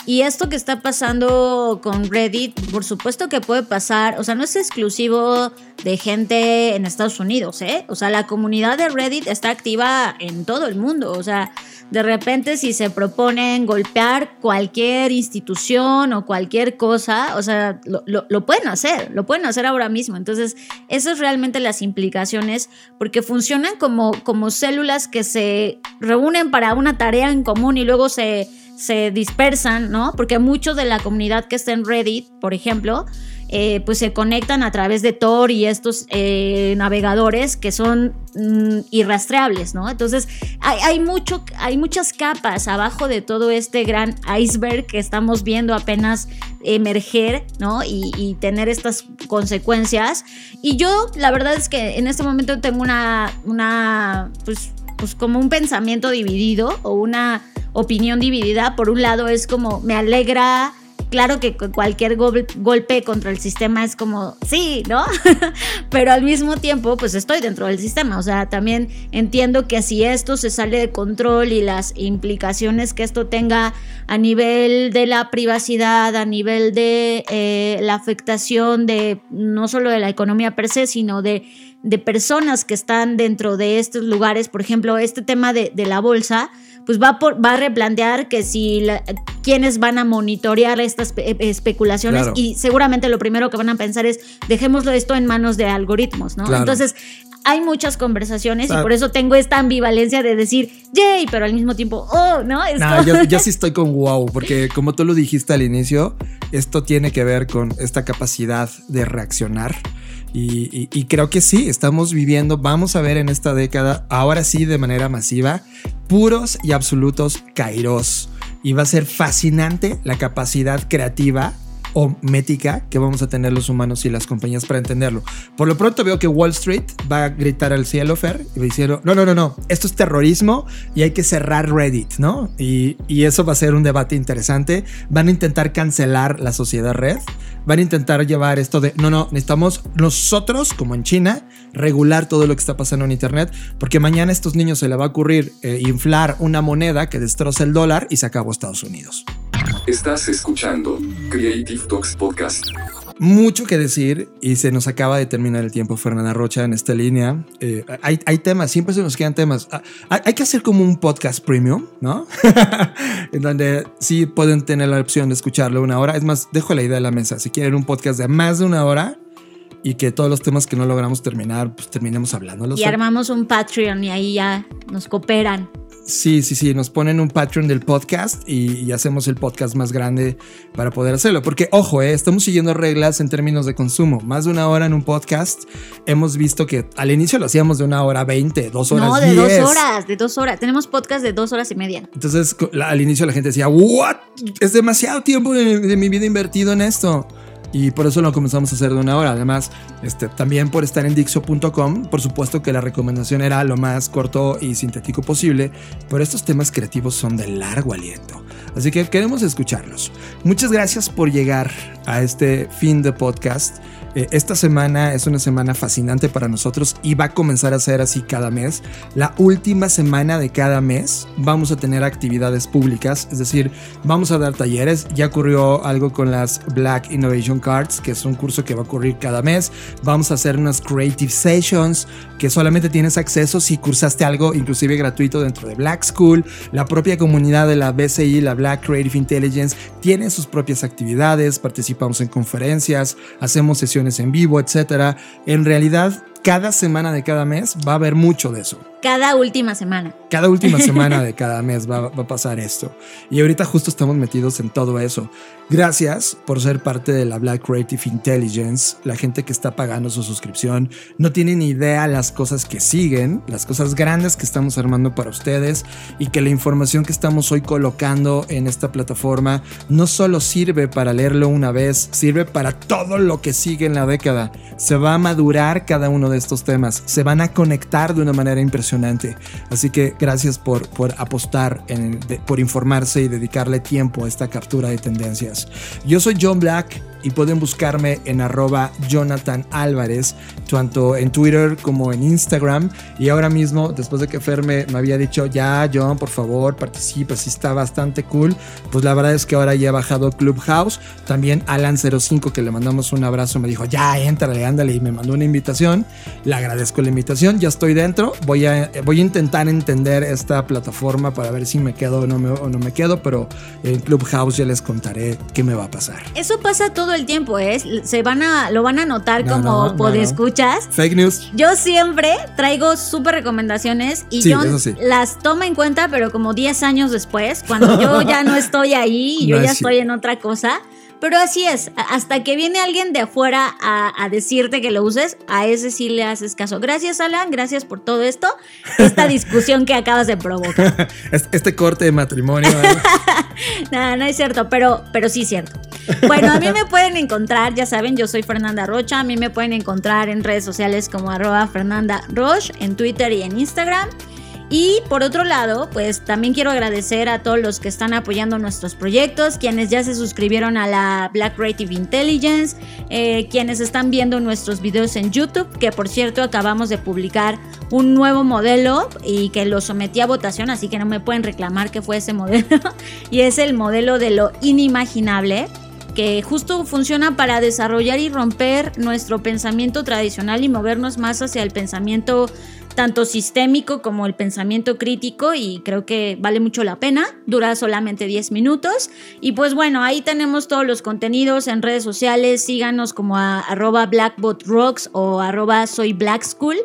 Y esto que está pasando con Reddit, por supuesto que puede pasar, o sea, no es exclusivo de gente en Estados Unidos, ¿eh? O sea, la comunidad de Reddit está activa en todo el mundo, o sea, de repente si se proponen golpear cualquier institución o cualquier cosa, o sea, lo, pueden hacer, lo pueden hacer ahora mismo. Entonces, esas es realmente las implicaciones, porque funcionan como, como células que se reúnen para una tarea en común y luego se se dispersan, ¿no? Porque muchos de la comunidad que está en Reddit, por ejemplo, eh, pues se conectan a través de Tor y estos eh, navegadores que son mm, irrastreables, ¿no? Entonces hay, mucho, hay muchas capas abajo de todo este gran iceberg que estamos viendo apenas emerger, ¿no? Y, tener estas consecuencias. Y yo, la verdad es que en este momento tengo una, una pues, pues como un pensamiento dividido o una opinión dividida. Por un lado es como, me alegra, claro que cualquier golpe contra el sistema es como, sí, ¿no? Pero al mismo tiempo, pues estoy dentro del sistema. O sea, también entiendo que si esto se sale de control y las implicaciones que esto tenga a nivel de la privacidad, a nivel de eh, la afectación de no solo de la economía per se, sino de de personas que están dentro de estos lugares, por ejemplo, este tema de, de la bolsa, pues va, por, va a replantear que si quienes van a monitorear estas especulaciones y seguramente lo primero que van a pensar es dejémoslo esto en manos de algoritmos, ¿no? Entonces, hay muchas conversaciones y por eso tengo esta ambivalencia de decir, yay, pero al mismo tiempo, oh, ¿no? yo, sí estoy con wow, porque como tú lo dijiste al inicio, esto tiene que ver con esta capacidad de reaccionar. Y, creo que sí, estamos viviendo, vamos a ver en esta década, ahora sí de manera masiva, puros y absolutos kairos. Y va a ser fascinante la capacidad creativa o mética que vamos a tener los humanos y las compañías para entenderlo. Por lo pronto veo que Wall Street va a gritar al cielo, Fer, y a decir, no, no, no, no, esto es terrorismo y hay que cerrar Reddit, ¿no? Y, y eso va a ser un debate interesante. Van a intentar cancelar la sociedad red, van a intentar llevar esto de, no, no, necesitamos nosotros, como en China, regular todo lo que está pasando en Internet, porque mañana a estos niños se le va a ocurrir eh, inflar una moneda que destroza el dólar y se acabó Estados Unidos. Estás escuchando Creative Talks Podcast. Mucho que decir y se nos acaba de terminar el tiempo, Fernanda Rocha, en esta línea. Eh, hay, hay, temas, siempre se nos quedan temas. Ah, hay, que hacer como un podcast premium, ¿no? en donde sí pueden tener la opción de escucharlo una hora. Es más, dejo la idea de la mesa. Si quieren un podcast de más de una hora, y que todos los temas que no logramos terminar, pues terminemos hablándolos. Y armamos un Patreon y ahí ya nos cooperan. Sí, sí, sí, nos ponen un Patreon del podcast y, hacemos el podcast más grande para poder hacerlo. Porque, ojo, eh, estamos siguiendo reglas en términos de consumo. Más de una hora en un podcast. Hemos visto que al inicio lo hacíamos de una hora veinte, dos horas. No, de dos horas, de dos horas. Tenemos podcast de dos horas y media. Entonces, al inicio la gente decía, ¿what? Es demasiado tiempo de mi vida invertido en esto y por eso lo comenzamos a hacer de una hora. Además, este, también por estar en Dixo.com, por supuesto que la recomendación era lo más corto y sintético posible, pero estos temas creativos son de largo aliento. Así que queremos escucharlos. Muchas gracias por llegar a este fin de podcast. Eh, esta semana es una semana fascinante para nosotros y va a comenzar a ser así cada mes. La última semana de cada mes vamos a tener actividades públicas, es decir, vamos a dar talleres. Ya ocurrió algo con las Black Innovation Cards, que es un curso que va a ocurrir cada mes. Vamos a hacer unas Creative Sessions que solamente tienes acceso si cursaste algo inclusive gratuito dentro de Black School. La propia comunidad de la BCI, la Black Creative Intelligence, tiene sus propias actividades, participamos en conferencias, hacemos sesiones en vivo, etcétera. En realidad, cada semana de cada mes va a haber mucho de eso. Cada última semana. Cada última semana de cada mes va, a pasar esto. Y ahorita justo estamos metidos en todo eso. Gracias por ser parte de la Black Creative Intelligence. La gente que está pagando su suscripción no tiene ni idea las cosas que siguen, las cosas grandes que estamos armando para ustedes y que la información que estamos hoy colocando en esta plataforma no solo sirve para leerlo una vez, sirve para todo lo que sigue en la década. Se va a madurar cada uno estos temas, se van a conectar de una manera impresionante. Así que gracias por, por apostar, en, por informarse y dedicarle tiempo a esta captura de tendencias. Yo soy John Black y pueden buscarme en arroba Jonathan Álvarez, tanto en Twitter como en Instagram. Y ahora mismo, después de que Fer me, había dicho, ya, John, por favor, participa, sí está bastante cool, pues la verdad es que ahora ya he bajado Clubhouse. También Alan05, que le mandamos un abrazo, me dijo, ya, éntrale, ándale, y me mandó una invitación. Le agradezco la invitación, ya estoy dentro. Voy a, voy a intentar entender esta plataforma para ver si me quedo o no me, o no me quedo, pero en Clubhouse ya les contaré qué me va a pasar. Eso pasa todo el tiempo, ¿eh? Se van a, lo van a notar No, como no, no, podescuchas. Fake news. Yo siempre traigo súper recomendaciones y Sí, sí. las toma en cuenta, pero como 10 años después, cuando yo ya no estoy ahí y yo ya es estoy en otra cosa. Pero así es, hasta que viene alguien de afuera a, a decirte que lo uses, a ese sí le haces caso. Gracias, Alan, gracias por todo esto, esta discusión que acabas de provocar. Este, corte de matrimonio. No, no es cierto, pero, pero sí es cierto. Bueno, a mí me pueden encontrar, ya saben, yo soy Fernanda Rocha, a mí me pueden encontrar en redes sociales como arroba Fernanda Roche, en Twitter y en Instagram. Y por otro lado, pues también quiero agradecer a todos los que están apoyando nuestros proyectos, quienes ya se suscribieron a la Black Creative Intelligence, eh, quienes están viendo nuestros videos en YouTube, que por cierto acabamos de publicar un nuevo modelo y que lo sometí a votación, así que no me pueden reclamar que fue ese modelo. y es el modelo de lo inimaginable que justo funciona para desarrollar y romper nuestro pensamiento tradicional y movernos más hacia el pensamiento tanto sistémico como el pensamiento crítico y creo que vale mucho la pena, dura solamente 10 minutos y pues bueno, ahí tenemos todos los contenidos en redes sociales, síganos como a arroba blackbotrocks o arroba soy black school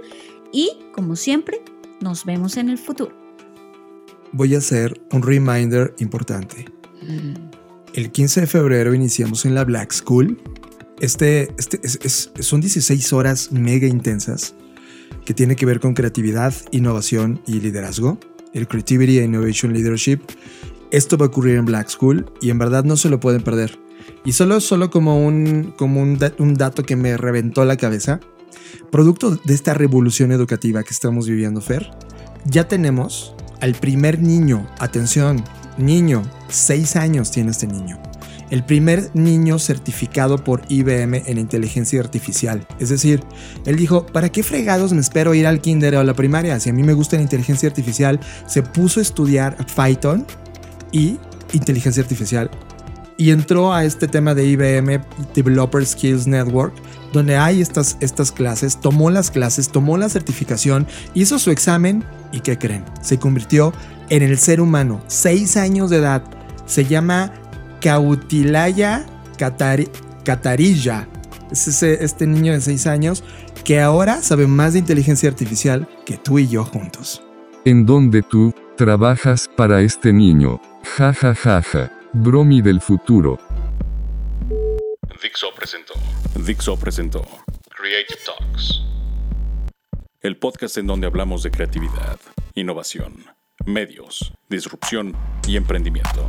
y como siempre, nos vemos en el futuro. Voy a hacer un reminder importante. El 15 de febrero iniciamos en la Black School. Este, este es- es- son 16 horas mega intensas que tiene que ver con creatividad, innovación y liderazgo. El Creativity and Innovation Leadership. Esto va a ocurrir en Black School y en verdad no se lo pueden perder. Y solo, solo como, un, como un, un dato que me reventó la cabeza. Producto de esta revolución educativa que estamos viviendo, Fer, ya tenemos al primer niño, atención, niño, 6 años tiene este niño. El primer niño certificado por IBM en inteligencia artificial. Es decir, él dijo, ¿para qué fregados me espero ir al kinder o a la primaria? Si a mí me gusta la inteligencia artificial, se puso a estudiar Python y inteligencia artificial y entró a este tema de IBM Developer Skills Network, donde hay estas, estas clases, tomó las clases, tomó la certificación, hizo su examen y ¿qué creen? Se convirtió en el ser humano, 6 años de edad. Se llama Kautilaya Katari- Katarilla. Es ese- este niño de 6 años que ahora sabe más de inteligencia artificial que tú y yo juntos. En donde tú, trabajas para este niño. Ja ja ja ja. Bromi del futuro. Dixo presentó Dixo presentó Creative Talks. el podcast en donde hablamos de creatividad, innovación, medios, disrupción y emprendimiento.